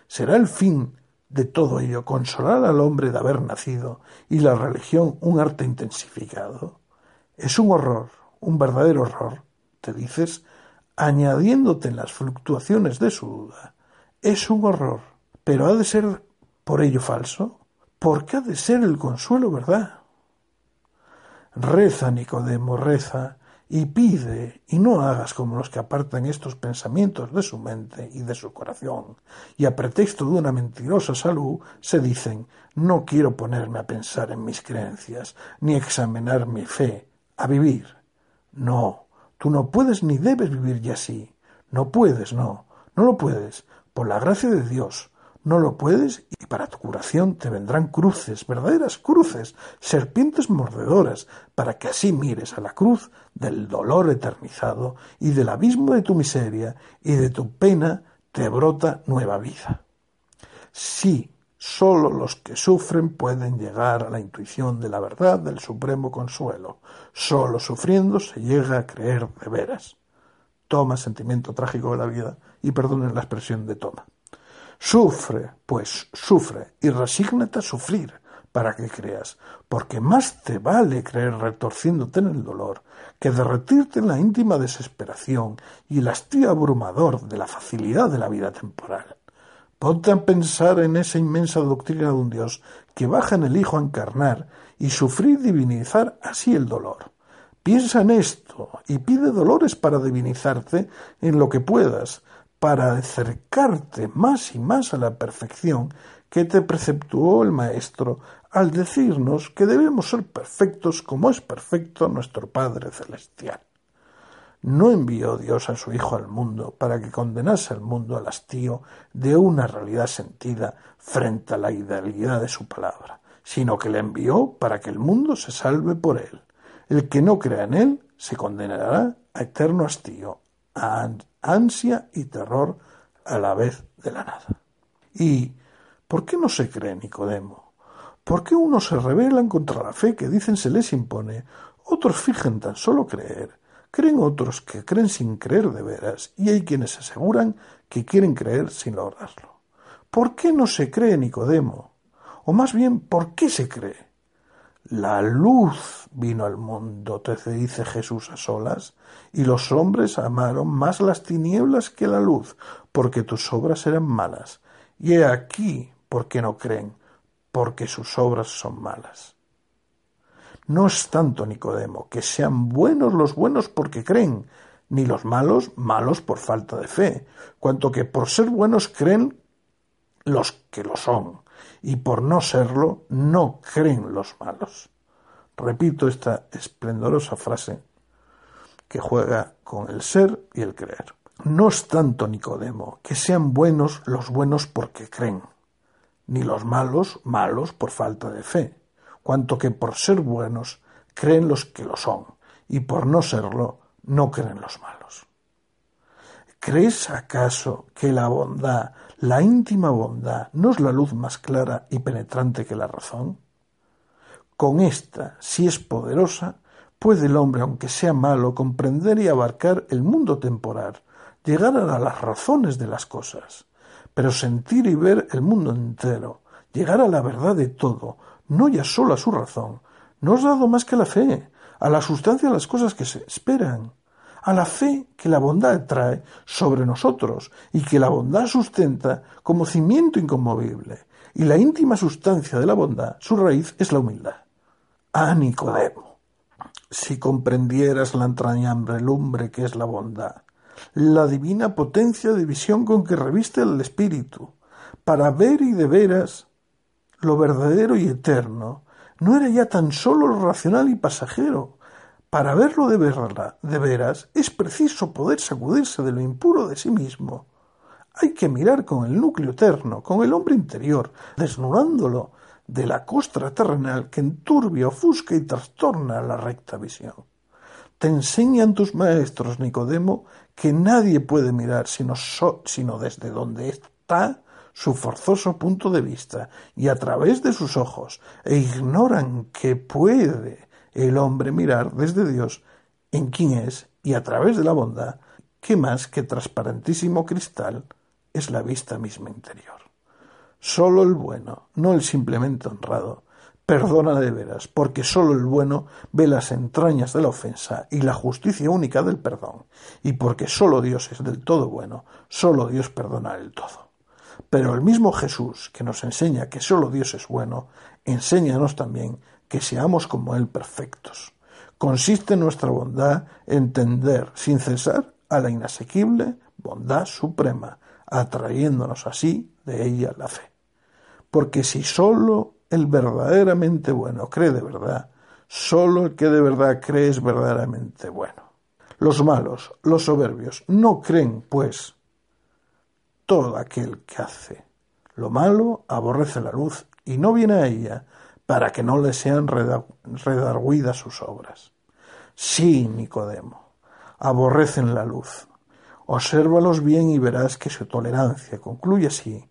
Será el fin de todo ello consolar al hombre de haber nacido y la religión un arte intensificado. Es un horror, un verdadero horror, te dices, añadiéndote en las fluctuaciones de su duda. Es un horror, pero ha de ser por ello falso. ¿Por qué ha de ser el consuelo verdad? Reza, Nicodemo, reza, y pide, y no hagas como los que apartan estos pensamientos de su mente y de su corazón, y a pretexto de una mentirosa salud se dicen no quiero ponerme a pensar en mis creencias, ni examinar mi fe, a vivir. No, tú no puedes ni debes vivir ya así. No puedes, no, no lo puedes, por la gracia de Dios, no lo puedes y para tu curación te vendrán cruces, verdaderas cruces, serpientes mordedoras, para que así mires a la cruz del dolor eternizado y del abismo de tu miseria y de tu pena te brota nueva vida. Sí, sólo los que sufren pueden llegar a la intuición de la verdad del supremo consuelo. Sólo sufriendo se llega a creer de veras. Toma sentimiento trágico de la vida y perdonen la expresión de toma. Sufre, pues sufre, y resígnate a sufrir para que creas, porque más te vale creer retorciéndote en el dolor que derretirte en la íntima desesperación y el hastío abrumador de la facilidad de la vida temporal. Ponte a pensar en esa inmensa doctrina de un Dios que baja en el Hijo a encarnar y sufrir divinizar así el dolor. Piensa en esto y pide dolores para divinizarte en lo que puedas, para acercarte más y más a la perfección que te preceptuó el Maestro al decirnos que debemos ser perfectos como es perfecto nuestro Padre Celestial. No envió Dios a su Hijo al mundo para que condenase al mundo al hastío de una realidad sentida frente a la idealidad de su palabra, sino que le envió para que el mundo se salve por él. El que no crea en él se condenará a eterno hastío, a ansia y terror a la vez de la nada. ¿Y por qué no se cree Nicodemo? ¿Por qué unos se rebelan contra la fe que dicen se les impone, otros fijan tan solo creer, creen otros que creen sin creer de veras, y hay quienes aseguran que quieren creer sin lograrlo? ¿Por qué no se cree Nicodemo? O más bien, ¿por qué se cree? La luz vino al mundo, te dice Jesús a solas, y los hombres amaron más las tinieblas que la luz, porque tus obras eran malas. Y he aquí por qué no creen, porque sus obras son malas. No es tanto, Nicodemo, que sean buenos los buenos porque creen, ni los malos malos por falta de fe, cuanto que por ser buenos creen los que lo son, y por no serlo no creen los malos. Repito esta esplendorosa frase que juega con el ser y el creer. No es tanto, Nicodemo, que sean buenos los buenos porque creen, ni los malos malos por falta de fe, cuanto que por ser buenos creen los que lo son, y por no serlo no creen los malos. ¿Crees acaso que la bondad, la íntima bondad, no es la luz más clara y penetrante que la razón? Con esta, si es poderosa, puede el hombre, aunque sea malo, comprender y abarcar el mundo temporal, llegar a las razones de las cosas, pero sentir y ver el mundo entero, llegar a la verdad de todo, no ya solo a su razón, no es dado más que la fe, a la sustancia de las cosas que se esperan, a la fe que la bondad trae sobre nosotros y que la bondad sustenta como cimiento inconmovible, y la íntima sustancia de la bondad, su raíz es la humildad. Ah, Nicodemo, si comprendieras la entrañable lumbre que es la bondad, la divina potencia de visión con que reviste el espíritu, para ver y de veras lo verdadero y eterno, no era ya tan solo lo racional y pasajero. Para verlo de, verla, de veras es preciso poder sacudirse de lo impuro de sí mismo. Hay que mirar con el núcleo eterno, con el hombre interior, desnudándolo de la costra terrenal que enturbia, ofusca y trastorna la recta visión. Te enseñan tus maestros, Nicodemo, que nadie puede mirar sino, sino desde donde está su forzoso punto de vista y a través de sus ojos, e ignoran que puede el hombre mirar desde Dios en quién es y a través de la bondad, que más que transparentísimo cristal es la vista misma interior. Sólo el bueno, no el simplemente honrado, perdona de veras, porque sólo el bueno ve las entrañas de la ofensa y la justicia única del perdón, y porque sólo Dios es del todo bueno, sólo Dios perdona del todo. Pero el mismo Jesús, que nos enseña que sólo Dios es bueno, enséñanos también que seamos como Él perfectos. Consiste nuestra bondad en tender sin cesar a la inasequible bondad suprema, atrayéndonos así de ella la fe. Porque si sólo el verdaderamente bueno cree de verdad, sólo el que de verdad cree es verdaderamente bueno. Los malos, los soberbios, no creen, pues, todo aquel que hace lo malo aborrece la luz y no viene a ella para que no le sean redarguidas sus obras. Sí, Nicodemo, aborrecen la luz. Obsérvalos bien y verás que su tolerancia concluye así,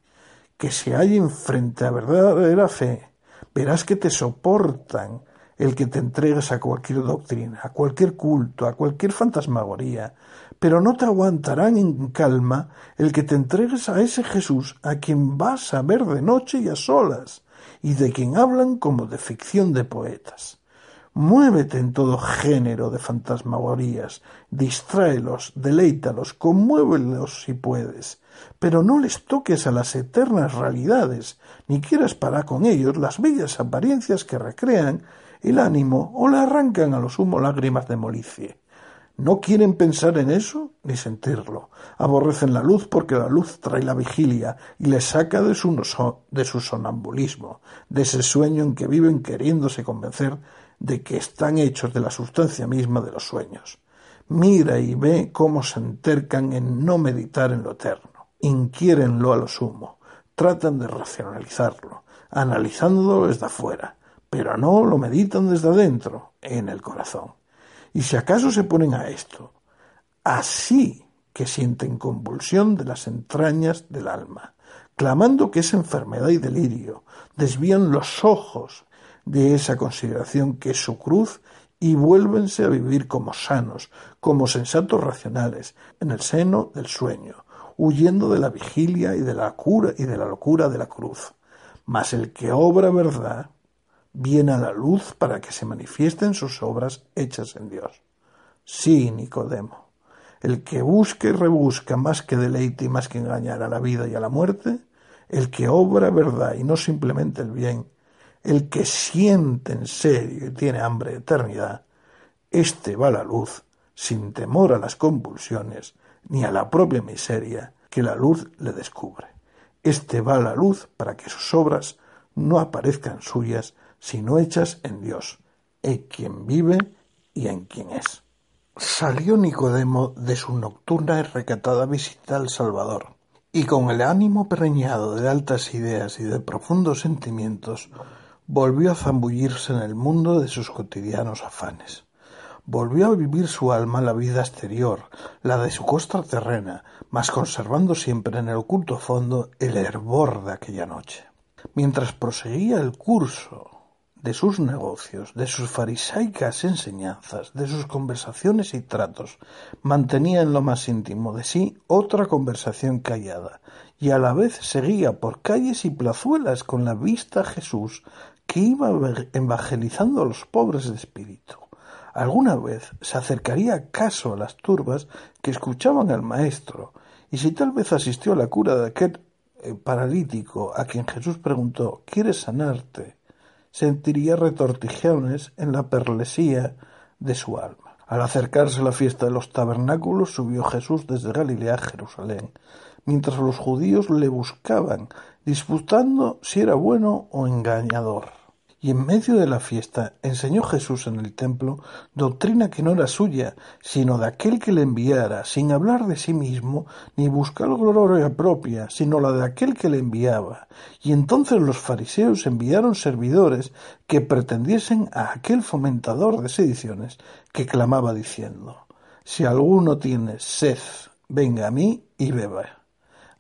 que se hallen frente a verdadera fe, verás que te soportan el que te entregues a cualquier doctrina, a cualquier culto, a cualquier fantasmagoría, pero no te aguantarán en calma el que te entregues a ese Jesús a quien vas a ver de noche y a solas, y de quien hablan como de ficción de poetas. Muévete en todo género de fantasmagorías, distráelos, deleítalos, conmuévelos si puedes, pero no les toques a las eternas realidades, ni quieras parar con ellos las bellas apariencias que recrean el ánimo o le arrancan a lo sumo lágrimas de molicie. No quieren pensar en eso ni sentirlo. Aborrecen la luz porque la luz trae la vigilia y les saca de su, de su sonambulismo, de ese sueño en que viven queriéndose convencer de que están hechos de la sustancia misma de los sueños. Mira y ve cómo se entercan en no meditar en lo eterno. Inquiérenlo a lo sumo. Tratan de racionalizarlo, analizándolo desde afuera pero no lo meditan desde adentro, en el corazón. Y si acaso se ponen a esto, así que sienten convulsión de las entrañas del alma, clamando que es enfermedad y delirio, desvían los ojos de esa consideración que es su cruz y vuélvense a vivir como sanos, como sensatos racionales, en el seno del sueño, huyendo de la vigilia y de la cura y de la locura de la cruz. Mas el que obra verdad, viene a la luz para que se manifiesten sus obras hechas en Dios. Sí, Nicodemo, el que busca y rebusca más que deleite y más que engañar a la vida y a la muerte, el que obra verdad y no simplemente el bien, El que siente en serio y tiene hambre de eternidad, éste va a la luz, sin temor a las convulsiones, ni a la propia miseria que la luz le descubre. Este va a la luz para que sus obras no aparezcan suyas, sino hechas en Dios, en quien vive y en quien es. Salió Nicodemo de su nocturna y recatada visita al Salvador, y con el ánimo preñado de altas ideas y de profundos sentimientos, volvió a zambullirse en el mundo de sus cotidianos afanes. Volvió a vivir su alma la vida exterior, la de su costa terrena, mas conservando siempre en el oculto fondo el hervor de aquella noche. Mientras proseguía el curso de sus negocios, de sus farisaicas enseñanzas, de sus conversaciones y tratos, mantenía en lo más íntimo de sí otra conversación callada, y a la vez seguía por calles y plazuelas con la vista a Jesús que iba evangelizando a los pobres de espíritu. Alguna vez se acercaría acaso a las turbas que escuchaban al Maestro, y si tal vez asistió a la cura de aquel eh, paralítico a quien Jesús preguntó ¿Quieres sanarte? Sentiría retortijones en la perlesía de su alma. Al acercarse la fiesta de los tabernáculos, subió Jesús desde Galilea a Jerusalén, mientras los judíos le buscaban, disputando si era bueno o engañador. Y en medio de la fiesta enseñó Jesús en el templo doctrina que no era suya, sino de aquel que le enviara, sin hablar de sí mismo, ni buscar gloria propia, sino la de aquel que le enviaba. Y entonces los fariseos enviaron servidores que pretendiesen a aquel fomentador de sediciones, que clamaba diciendo Si alguno tiene sed, venga a mí y beba.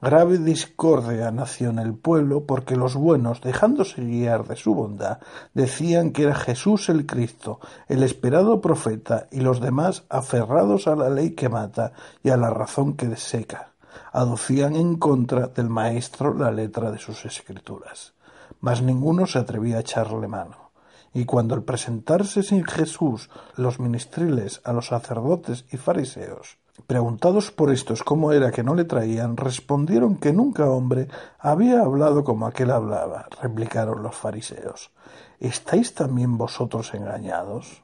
Grave discordia nació en el pueblo porque los buenos, dejándose guiar de su bondad, decían que era Jesús el Cristo, el esperado profeta, y los demás, aferrados a la ley que mata y a la razón que deseca, aducían en contra del Maestro la letra de sus escrituras. Mas ninguno se atrevía a echarle mano. Y cuando al presentarse sin Jesús los ministriles a los sacerdotes y fariseos Preguntados por estos cómo era que no le traían, respondieron que nunca hombre había hablado como aquel hablaba. Replicaron los fariseos. ¿Estáis también vosotros engañados?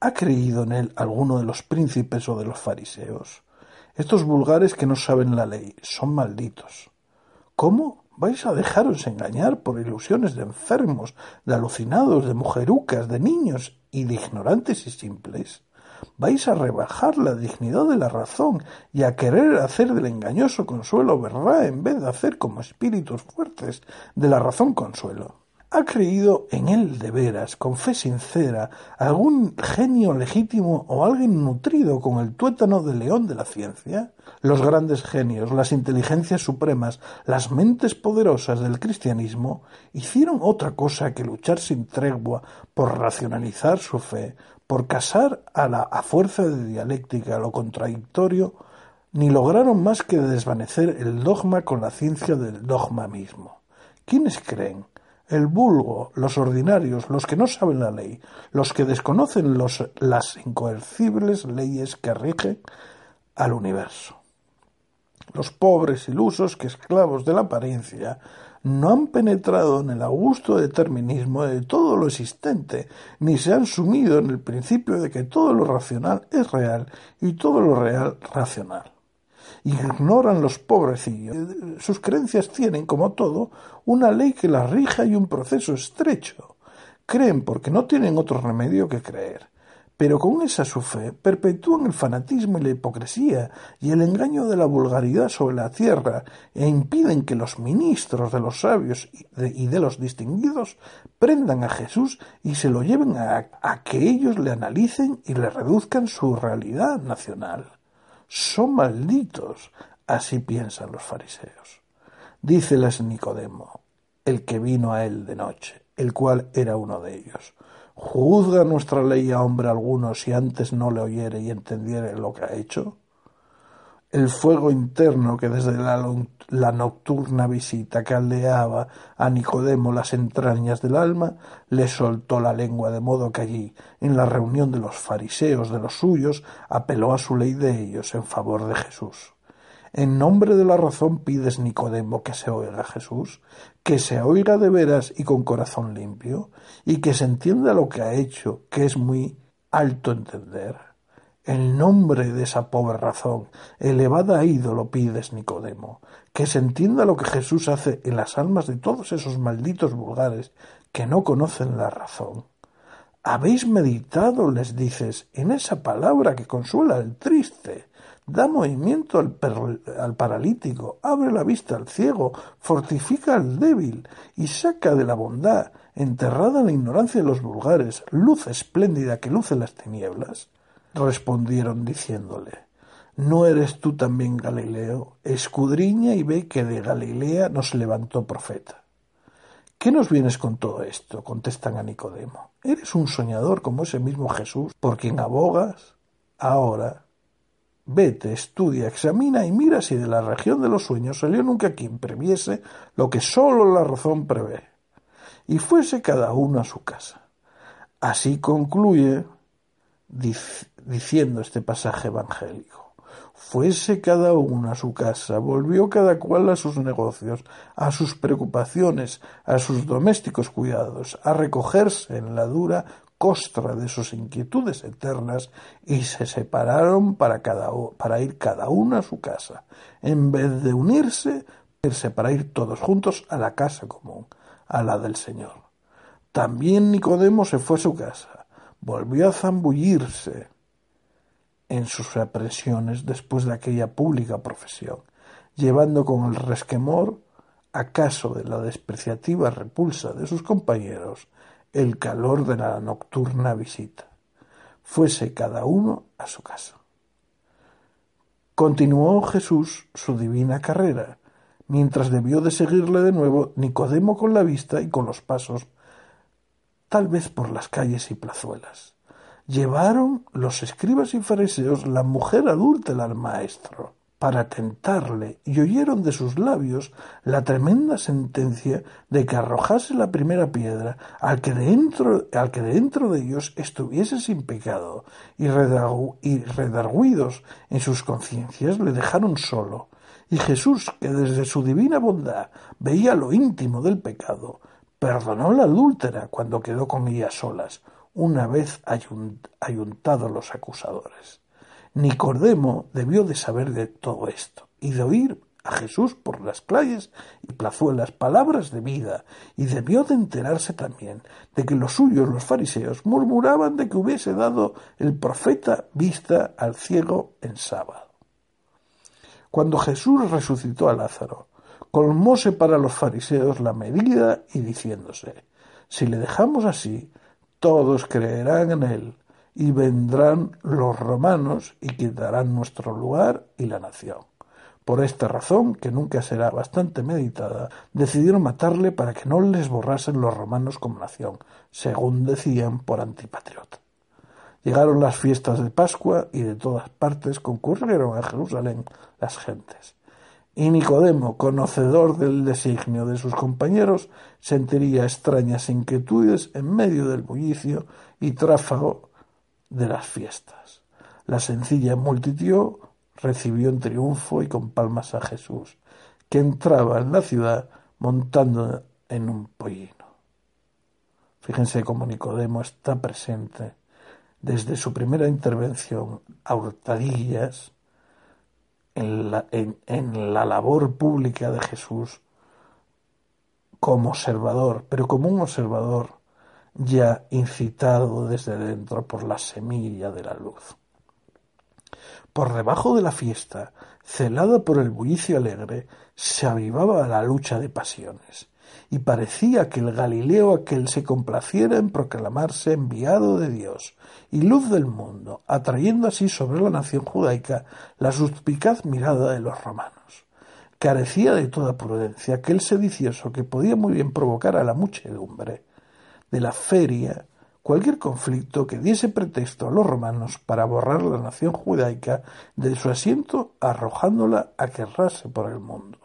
¿Ha creído en él alguno de los príncipes o de los fariseos? Estos vulgares que no saben la ley son malditos. ¿Cómo vais a dejaros engañar por ilusiones de enfermos, de alucinados, de mujerucas, de niños y de ignorantes y simples? Vais a rebajar la dignidad de la razón y a querer hacer del engañoso consuelo verdad en vez de hacer como espíritus fuertes de la razón consuelo. ¿Ha creído en él de veras, con fe sincera, algún genio legítimo o alguien nutrido con el tuétano de león de la ciencia? Los grandes genios, las inteligencias supremas, las mentes poderosas del cristianismo hicieron otra cosa que luchar sin tregua por racionalizar su fe, por casar a la a fuerza de dialéctica lo contradictorio, ni lograron más que desvanecer el dogma con la ciencia del dogma mismo. ¿Quiénes creen? El vulgo, los ordinarios, los que no saben la ley, los que desconocen los, las incoercibles leyes que rigen al universo. Los pobres ilusos que esclavos de la apariencia no han penetrado en el augusto determinismo de todo lo existente, ni se han sumido en el principio de que todo lo racional es real y todo lo real racional. Ignoran los pobrecillos. Sus creencias tienen, como todo, una ley que las rija y un proceso estrecho. Creen porque no tienen otro remedio que creer pero con esa su fe perpetúan el fanatismo y la hipocresía y el engaño de la vulgaridad sobre la tierra e impiden que los ministros de los sabios y de, los distinguidos prendan a Jesús y se lo lleven a, a que ellos le analicen y le reduzcan su realidad nacional. Son malditos, así piensan los fariseos. Díceles Nicodemo, el que vino a él de noche, el cual era uno de ellos. ¿Juzga nuestra ley a hombre alguno si antes no le oyere y entendiere lo que ha hecho? El fuego interno que desde la, nocturna visita caldeaba a Nicodemo las entrañas del alma, le soltó la lengua de modo que allí, en la reunión de los fariseos de los suyos, apeló a su ley de ellos en favor de Jesús. En nombre de la razón pides, Nicodemo, que se oiga Jesús, que se oiga de veras y con corazón limpio, y que se entienda lo que ha hecho, que es muy alto entender. En nombre de esa pobre razón, elevada a ídolo pides, Nicodemo, que se entienda lo que Jesús hace en las almas de todos esos malditos vulgares que no conocen la razón. ¿Habéis meditado, les dices, en esa palabra que consuela al triste, da movimiento al, al, paralítico, abre la vista al ciego, fortifica al débil y saca de la bondad, enterrada en la ignorancia de los vulgares, luz espléndida que luce las tinieblas? Respondieron diciéndole, ¿no eres tú también Galileo? Escudriña y ve que de Galilea nos levantó profeta. ¿Qué nos vienes con todo esto? contestan a Nicodemo. ¿Eres un soñador como ese mismo Jesús por quien abogas? Ahora, vete, estudia, examina y mira si de la región de los sueños salió nunca quien previese lo que sólo la razón prevé. Y fuese cada uno a su casa. Así concluye diciendo este pasaje evangélico. Fuese cada uno a su casa, volvió cada cual a sus negocios, a sus preocupaciones, a sus domésticos cuidados, a recogerse en la dura costra de sus inquietudes eternas y se separaron para, cada, para ir cada uno a su casa, en vez de unirse, irse para ir todos juntos a la casa común, a la del Señor. También Nicodemo se fue a su casa, volvió a zambullirse en sus represiones después de aquella pública profesión, llevando con el resquemor, acaso de la despreciativa repulsa de sus compañeros, el calor de la nocturna visita. Fuese cada uno a su casa. Continuó Jesús su divina carrera, mientras debió de seguirle de nuevo Nicodemo con la vista y con los pasos, tal vez por las calles y plazuelas llevaron los escribas y fariseos la mujer adúltera al maestro para tentarle y oyeron de sus labios la tremenda sentencia de que arrojase la primera piedra al que dentro, al que dentro de ellos estuviese sin pecado y, y redarguidos en sus conciencias le dejaron solo y Jesús que desde su divina bondad veía lo íntimo del pecado perdonó la adúltera cuando quedó con ella solas una vez ayuntados los acusadores. Nicodemo debió de saber de todo esto y de oír a Jesús por las calles y plazuelas palabras de vida, y debió de enterarse también de que los suyos, los fariseos, murmuraban de que hubiese dado el profeta vista al ciego en sábado. Cuando Jesús resucitó a Lázaro, colmóse para los fariseos la medida y diciéndose, si le dejamos así, todos creerán en él, y vendrán los romanos y quitarán nuestro lugar y la nación. Por esta razón, que nunca será bastante meditada, decidieron matarle para que no les borrasen los romanos como nación, según decían por antipatriota. Llegaron las fiestas de Pascua y de todas partes concurrieron a Jerusalén las gentes. Y Nicodemo, conocedor del designio de sus compañeros, sentiría extrañas inquietudes en medio del bullicio y tráfago de las fiestas. La sencilla multitud recibió en triunfo y con palmas a Jesús, que entraba en la ciudad montando en un pollino. Fíjense cómo Nicodemo está presente desde su primera intervención a hurtadillas, en la, en, la labor pública de Jesús como observador, pero como un observador ya incitado desde dentro por la semilla de la luz. Por debajo de la fiesta, celada por el bullicio alegre, se avivaba la lucha de pasiones y parecía que el Galileo aquel se complaciera en proclamarse enviado de Dios y luz del mundo, atrayendo así sobre la nación judaica la suspicaz mirada de los romanos. Carecía de toda prudencia aquel sedicioso que podía muy bien provocar a la muchedumbre de la feria cualquier conflicto que diese pretexto a los romanos para borrar la nación judaica de su asiento arrojándola a que por el mundo.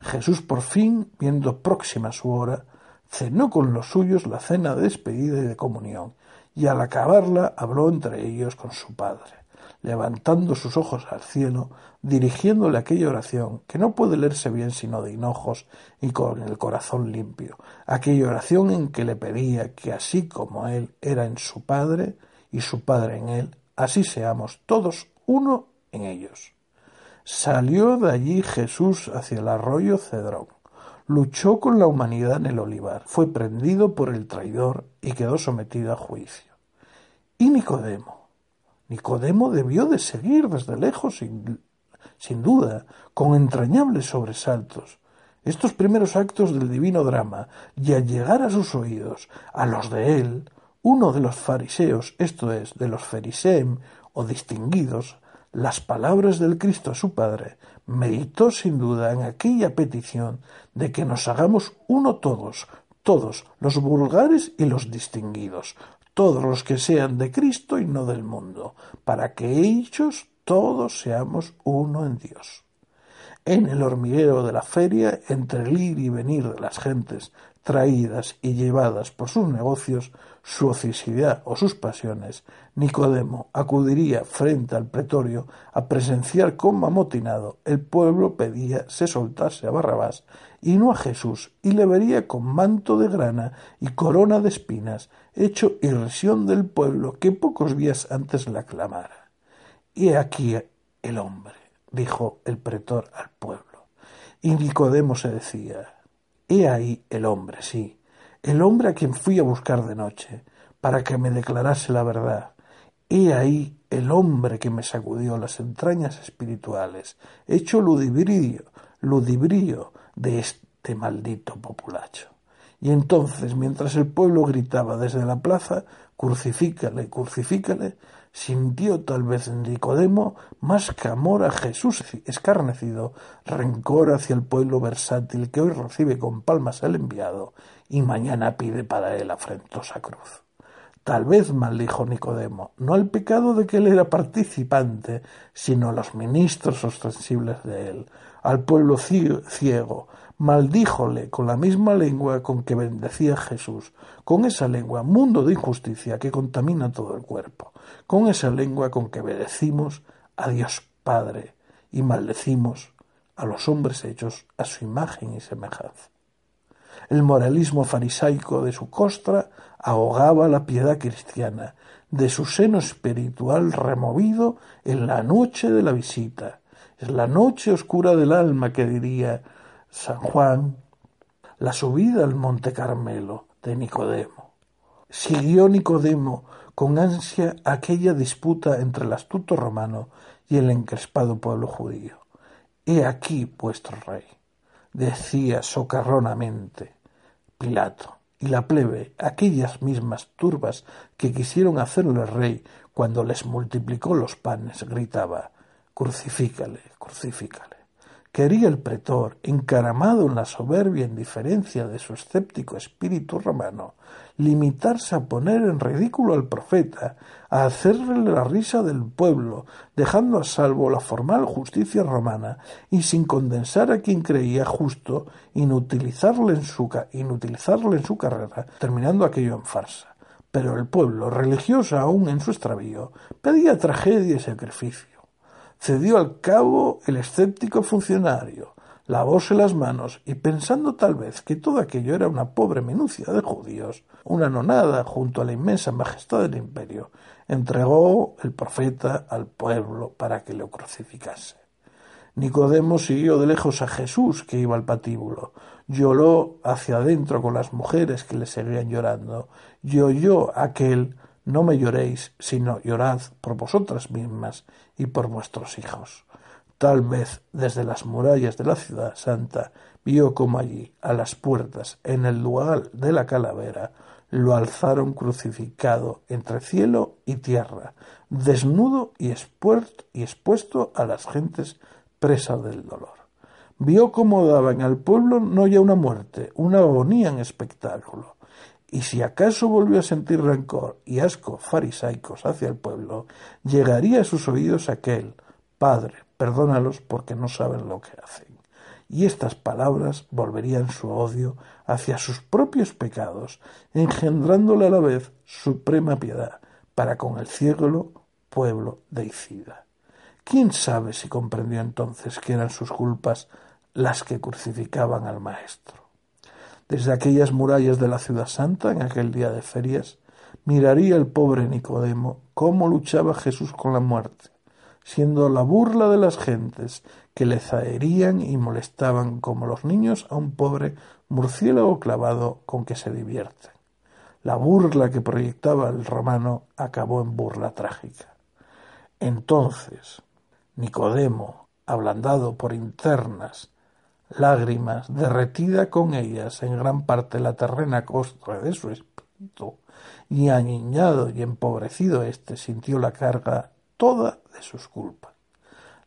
Jesús por fin, viendo próxima su hora, cenó con los suyos la cena de despedida y de comunión, y al acabarla habló entre ellos con su Padre, levantando sus ojos al cielo, dirigiéndole aquella oración que no puede leerse bien sino de hinojos y con el corazón limpio, aquella oración en que le pedía que así como él era en su Padre y su Padre en él, así seamos todos uno en ellos. Salió de allí Jesús hacia el arroyo Cedrón. Luchó con la humanidad en el olivar, fue prendido por el traidor y quedó sometido a juicio. Y Nicodemo. Nicodemo debió de seguir desde lejos sin duda, con entrañables sobresaltos, estos primeros actos del divino drama, y al llegar a sus oídos, a los de él, uno de los fariseos, esto es, de los fariseem o distinguidos, las palabras del Cristo a su Padre, meditó sin duda en aquella petición de que nos hagamos uno todos, todos, los vulgares y los distinguidos, todos los que sean de Cristo y no del mundo, para que ellos todos seamos uno en Dios. En el hormiguero de la feria, entre el ir y venir de las gentes, traídas y llevadas por sus negocios, su ociosidad o sus pasiones, Nicodemo acudiría frente al pretorio a presenciar cómo amotinado el pueblo pedía se soltase a Barrabás y no a Jesús, y le vería con manto de grana y corona de espinas, hecho irrisión del pueblo que pocos días antes la aclamara. Y aquí el hombre, dijo el pretor al pueblo. Y Nicodemo se decía, He ahí el hombre, sí, el hombre a quien fui a buscar de noche, para que me declarase la verdad. He ahí el hombre que me sacudió las entrañas espirituales, hecho ludibrio, ludibrio de este maldito populacho. Y entonces, mientras el pueblo gritaba desde la plaza, crucifícale, crucifícale, sintió tal vez en Nicodemo más que amor a Jesús escarnecido, rencor hacia el pueblo versátil que hoy recibe con palmas al enviado y mañana pide para él afrentosa cruz. Tal vez maldijo Nicodemo, no al pecado de que él era participante, sino a los ministros ostensibles de él, al pueblo ciego, maldíjole con la misma lengua con que bendecía Jesús, con esa lengua, mundo de injusticia que contamina todo el cuerpo, con esa lengua con que bendecimos a Dios Padre y maldecimos a los hombres hechos a su imagen y semejanza. El moralismo farisaico de su costra ahogaba la piedad cristiana, de su seno espiritual removido en la noche de la visita. Es la noche oscura del alma que diría San Juan, la subida al Monte Carmelo de Nicodemo. Siguió Nicodemo con ansia aquella disputa entre el astuto romano y el encrespado pueblo judío. He aquí vuestro rey, decía socarronamente Pilato, y la plebe, aquellas mismas turbas que quisieron hacerle rey cuando les multiplicó los panes, gritaba Crucifícale, crucifícale. Quería el pretor, encaramado en la soberbia indiferencia de su escéptico espíritu romano, limitarse a poner en ridículo al profeta, a hacerle la risa del pueblo, dejando a salvo la formal justicia romana y sin condensar a quien creía justo, inutilizarle en su, en su carrera, terminando aquello en farsa. Pero el pueblo, religioso aún en su extravío, pedía tragedia y sacrificio cedió al cabo el escéptico funcionario, lavóse las manos y pensando tal vez que todo aquello era una pobre minucia de judíos, una nonada junto a la inmensa majestad del imperio, entregó el profeta al pueblo para que lo crucificase. Nicodemo siguió de lejos a Jesús que iba al patíbulo, lloró hacia adentro con las mujeres que le seguían llorando, y oyó aquel no me lloréis, sino llorad por vosotras mismas y por vuestros hijos. Tal vez desde las murallas de la ciudad santa vio como allí, a las puertas, en el lugar de la calavera, lo alzaron crucificado entre cielo y tierra, desnudo y expuesto, a las gentes presa del dolor. Vio cómo daban al pueblo no ya una muerte, una agonía en espectáculo, y si acaso volvió a sentir rencor y asco farisaicos hacia el pueblo, llegaría a sus oídos aquel Padre, perdónalos porque no saben lo que hacen. Y estas palabras volverían su odio hacia sus propios pecados, engendrándole a la vez suprema piedad para con el ciego pueblo de Icida. ¿Quién sabe si comprendió entonces que eran sus culpas las que crucificaban al Maestro? Desde aquellas murallas de la ciudad santa, en aquel día de ferias, miraría el pobre Nicodemo cómo luchaba Jesús con la muerte, siendo la burla de las gentes que le zaherían y molestaban como los niños a un pobre murciélago clavado con que se divierten. La burla que proyectaba el romano acabó en burla trágica. Entonces, Nicodemo, ablandado por internas lágrimas, derretida con ellas en gran parte la terrena costra de su espíritu, y aniñado y empobrecido éste sintió la carga toda de sus culpas,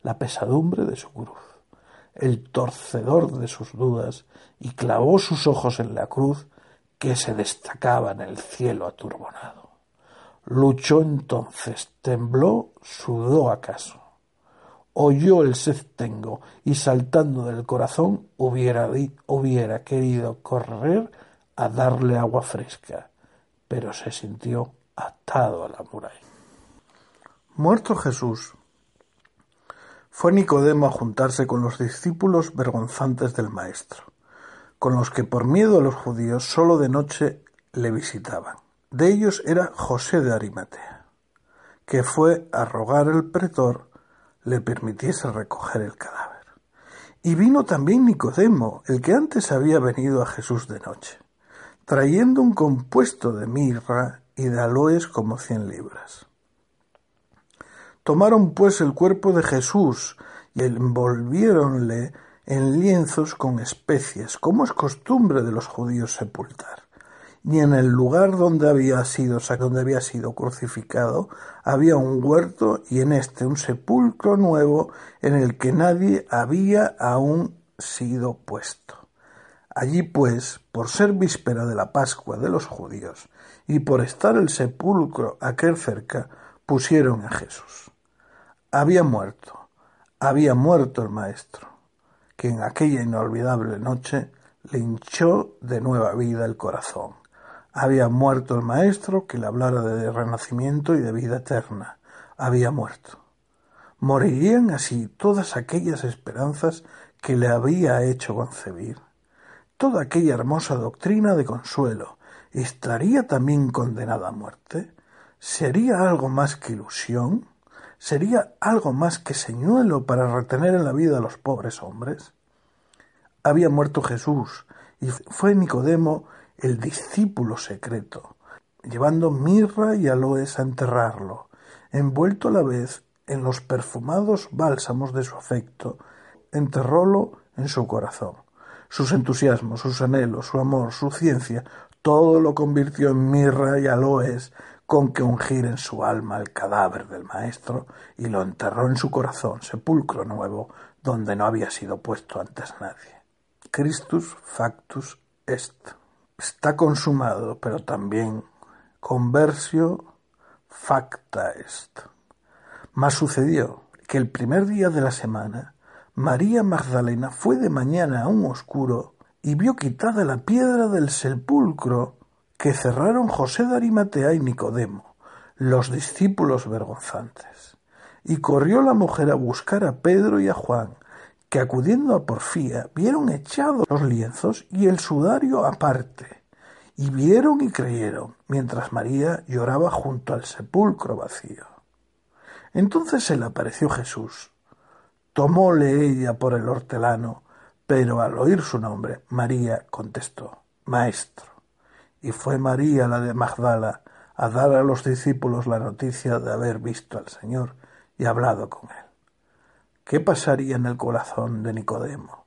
la pesadumbre de su cruz, el torcedor de sus dudas, y clavó sus ojos en la cruz que se destacaba en el cielo aturbonado. Luchó entonces, tembló, sudó acaso oyó el tengo y saltando del corazón hubiera, hubiera querido correr a darle agua fresca, pero se sintió atado a la muralla. Muerto Jesús, fue Nicodemo a juntarse con los discípulos vergonzantes del Maestro, con los que por miedo a los judíos sólo de noche le visitaban. De ellos era José de Arimatea, que fue a rogar el pretor le permitiese recoger el cadáver. Y vino también Nicodemo, el que antes había venido a Jesús de noche, trayendo un compuesto de mirra y de aloes como cien libras. Tomaron pues el cuerpo de Jesús y envolviéronle en lienzos con especias, como es costumbre de los judíos sepultar ni en el lugar donde había sido, donde había sido crucificado, había un huerto y en este un sepulcro nuevo en el que nadie había aún sido puesto. Allí pues, por ser víspera de la Pascua de los judíos, y por estar el sepulcro aquel cerca, pusieron a Jesús. Había muerto, había muerto el Maestro, que en aquella inolvidable noche le hinchó de nueva vida el corazón había muerto el maestro que le hablara de renacimiento y de vida eterna. Había muerto. Morirían así todas aquellas esperanzas que le había hecho concebir. Toda aquella hermosa doctrina de consuelo estaría también condenada a muerte. ¿Sería algo más que ilusión? ¿Sería algo más que señuelo para retener en la vida a los pobres hombres? Había muerto Jesús, y fue Nicodemo el discípulo secreto, llevando mirra y aloes a enterrarlo, envuelto a la vez en los perfumados bálsamos de su afecto, enterrólo en su corazón. Sus entusiasmos, sus anhelos, su amor, su ciencia, todo lo convirtió en mirra y aloes con que ungir en su alma el cadáver del maestro y lo enterró en su corazón, sepulcro nuevo, donde no había sido puesto antes nadie. Christus factus est está consumado, pero también conversio facta est. Mas sucedió que el primer día de la semana María Magdalena fue de mañana a un oscuro y vio quitada la piedra del sepulcro que cerraron José de Arimatea y Nicodemo, los discípulos vergonzantes. Y corrió la mujer a buscar a Pedro y a Juan, que acudiendo a Porfía vieron echados los lienzos y el sudario aparte, y vieron y creyeron, mientras María lloraba junto al sepulcro vacío. Entonces se le apareció Jesús. Tomóle ella por el hortelano, pero al oír su nombre, María contestó, Maestro. Y fue María la de Magdala a dar a los discípulos la noticia de haber visto al Señor y hablado con él. ¿Qué pasaría en el corazón de Nicodemo?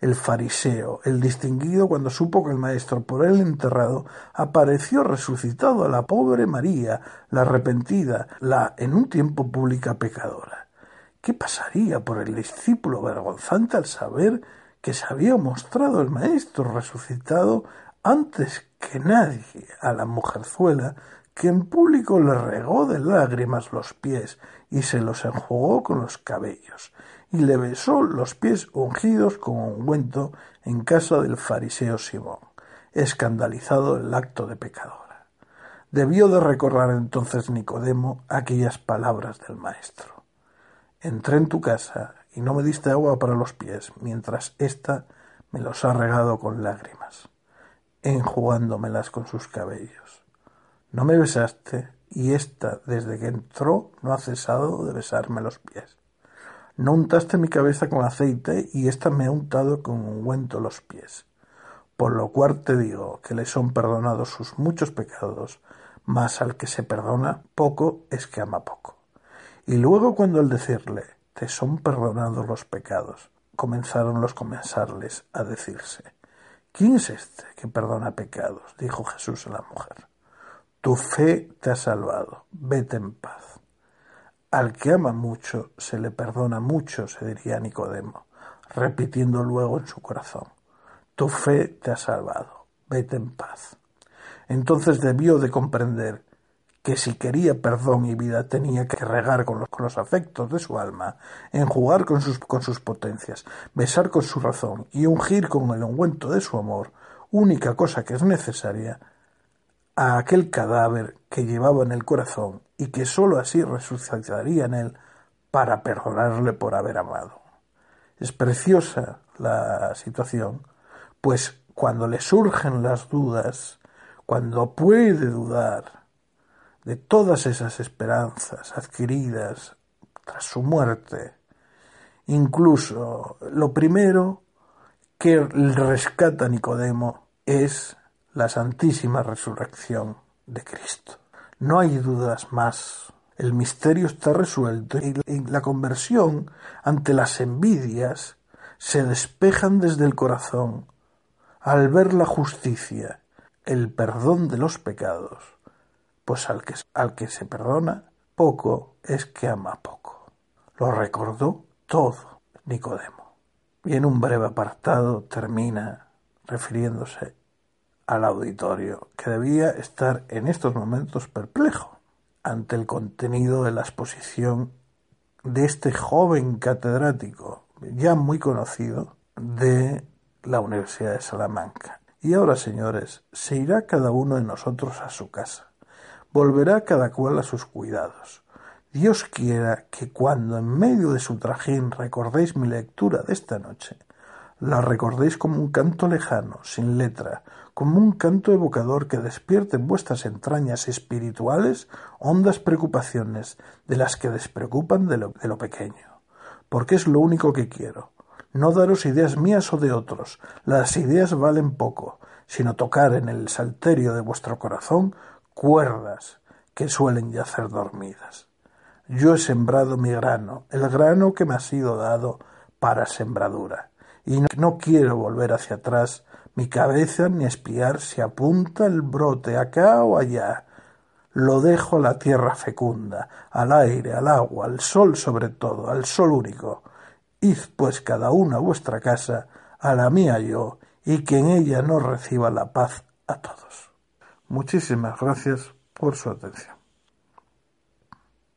El fariseo, el distinguido, cuando supo que el maestro por él enterrado apareció resucitado a la pobre María, la arrepentida, la en un tiempo pública pecadora. ¿Qué pasaría por el discípulo vergonzante al saber que se había mostrado el maestro resucitado antes que nadie a la mujerzuela que en público le regó de lágrimas los pies y se los enjugó con los cabellos, y le besó los pies ungidos con ungüento en casa del fariseo Simón, escandalizado el acto de pecadora. Debió de recordar entonces Nicodemo aquellas palabras del Maestro. Entré en tu casa y no me diste agua para los pies, mientras ésta me los ha regado con lágrimas, enjugándomelas con sus cabellos. No me besaste y ésta, desde que entró, no ha cesado de besarme los pies. No untaste mi cabeza con aceite y ésta me ha untado con ungüento los pies. Por lo cual te digo que le son perdonados sus muchos pecados, mas al que se perdona poco es que ama poco. Y luego cuando al decirle te son perdonados los pecados, comenzaron los comensales a decirse ¿Quién es este que perdona pecados? dijo Jesús a la mujer. Tu fe te ha salvado, vete en paz. Al que ama mucho se le perdona mucho, se diría Nicodemo, repitiendo luego en su corazón tu fe te ha salvado, vete en paz. Entonces debió de comprender que si quería perdón y vida tenía que regar con los, afectos de su alma, enjugar con sus, con sus potencias, besar con su razón y ungir con el ungüento de su amor, única cosa que es necesaria, a aquel cadáver que llevaba en el corazón y que sólo así resucitaría en él para perdonarle por haber amado. Es preciosa la situación pues cuando le surgen las dudas, cuando puede dudar de todas esas esperanzas adquiridas tras su muerte, incluso lo primero que rescata Nicodemo es la santísima resurrección de Cristo. No hay dudas más. El misterio está resuelto y la conversión ante las envidias se despejan desde el corazón al ver la justicia, el perdón de los pecados, pues al que, al que se perdona poco es que ama poco. Lo recordó todo Nicodemo. Y en un breve apartado termina refiriéndose al auditorio, que debía estar en estos momentos perplejo ante el contenido de la exposición de este joven catedrático, ya muy conocido, de la Universidad de Salamanca. Y ahora, señores, se irá cada uno de nosotros a su casa. Volverá cada cual a sus cuidados. Dios quiera que cuando en medio de su trajín recordéis mi lectura de esta noche, la recordéis como un canto lejano, sin letra, como un canto evocador que despierte en vuestras entrañas espirituales hondas preocupaciones de las que despreocupan de lo, de lo pequeño. Porque es lo único que quiero, no daros ideas mías o de otros, las ideas valen poco, sino tocar en el salterio de vuestro corazón cuerdas que suelen yacer dormidas. Yo he sembrado mi grano, el grano que me ha sido dado para sembradura, y no quiero volver hacia atrás mi cabeza ni espiar si apunta el brote acá o allá. Lo dejo a la tierra fecunda, al aire, al agua, al sol sobre todo, al sol único, Id pues cada uno a vuestra casa, a la mía yo, y que en ella no reciba la paz a todos. Muchísimas gracias por su atención.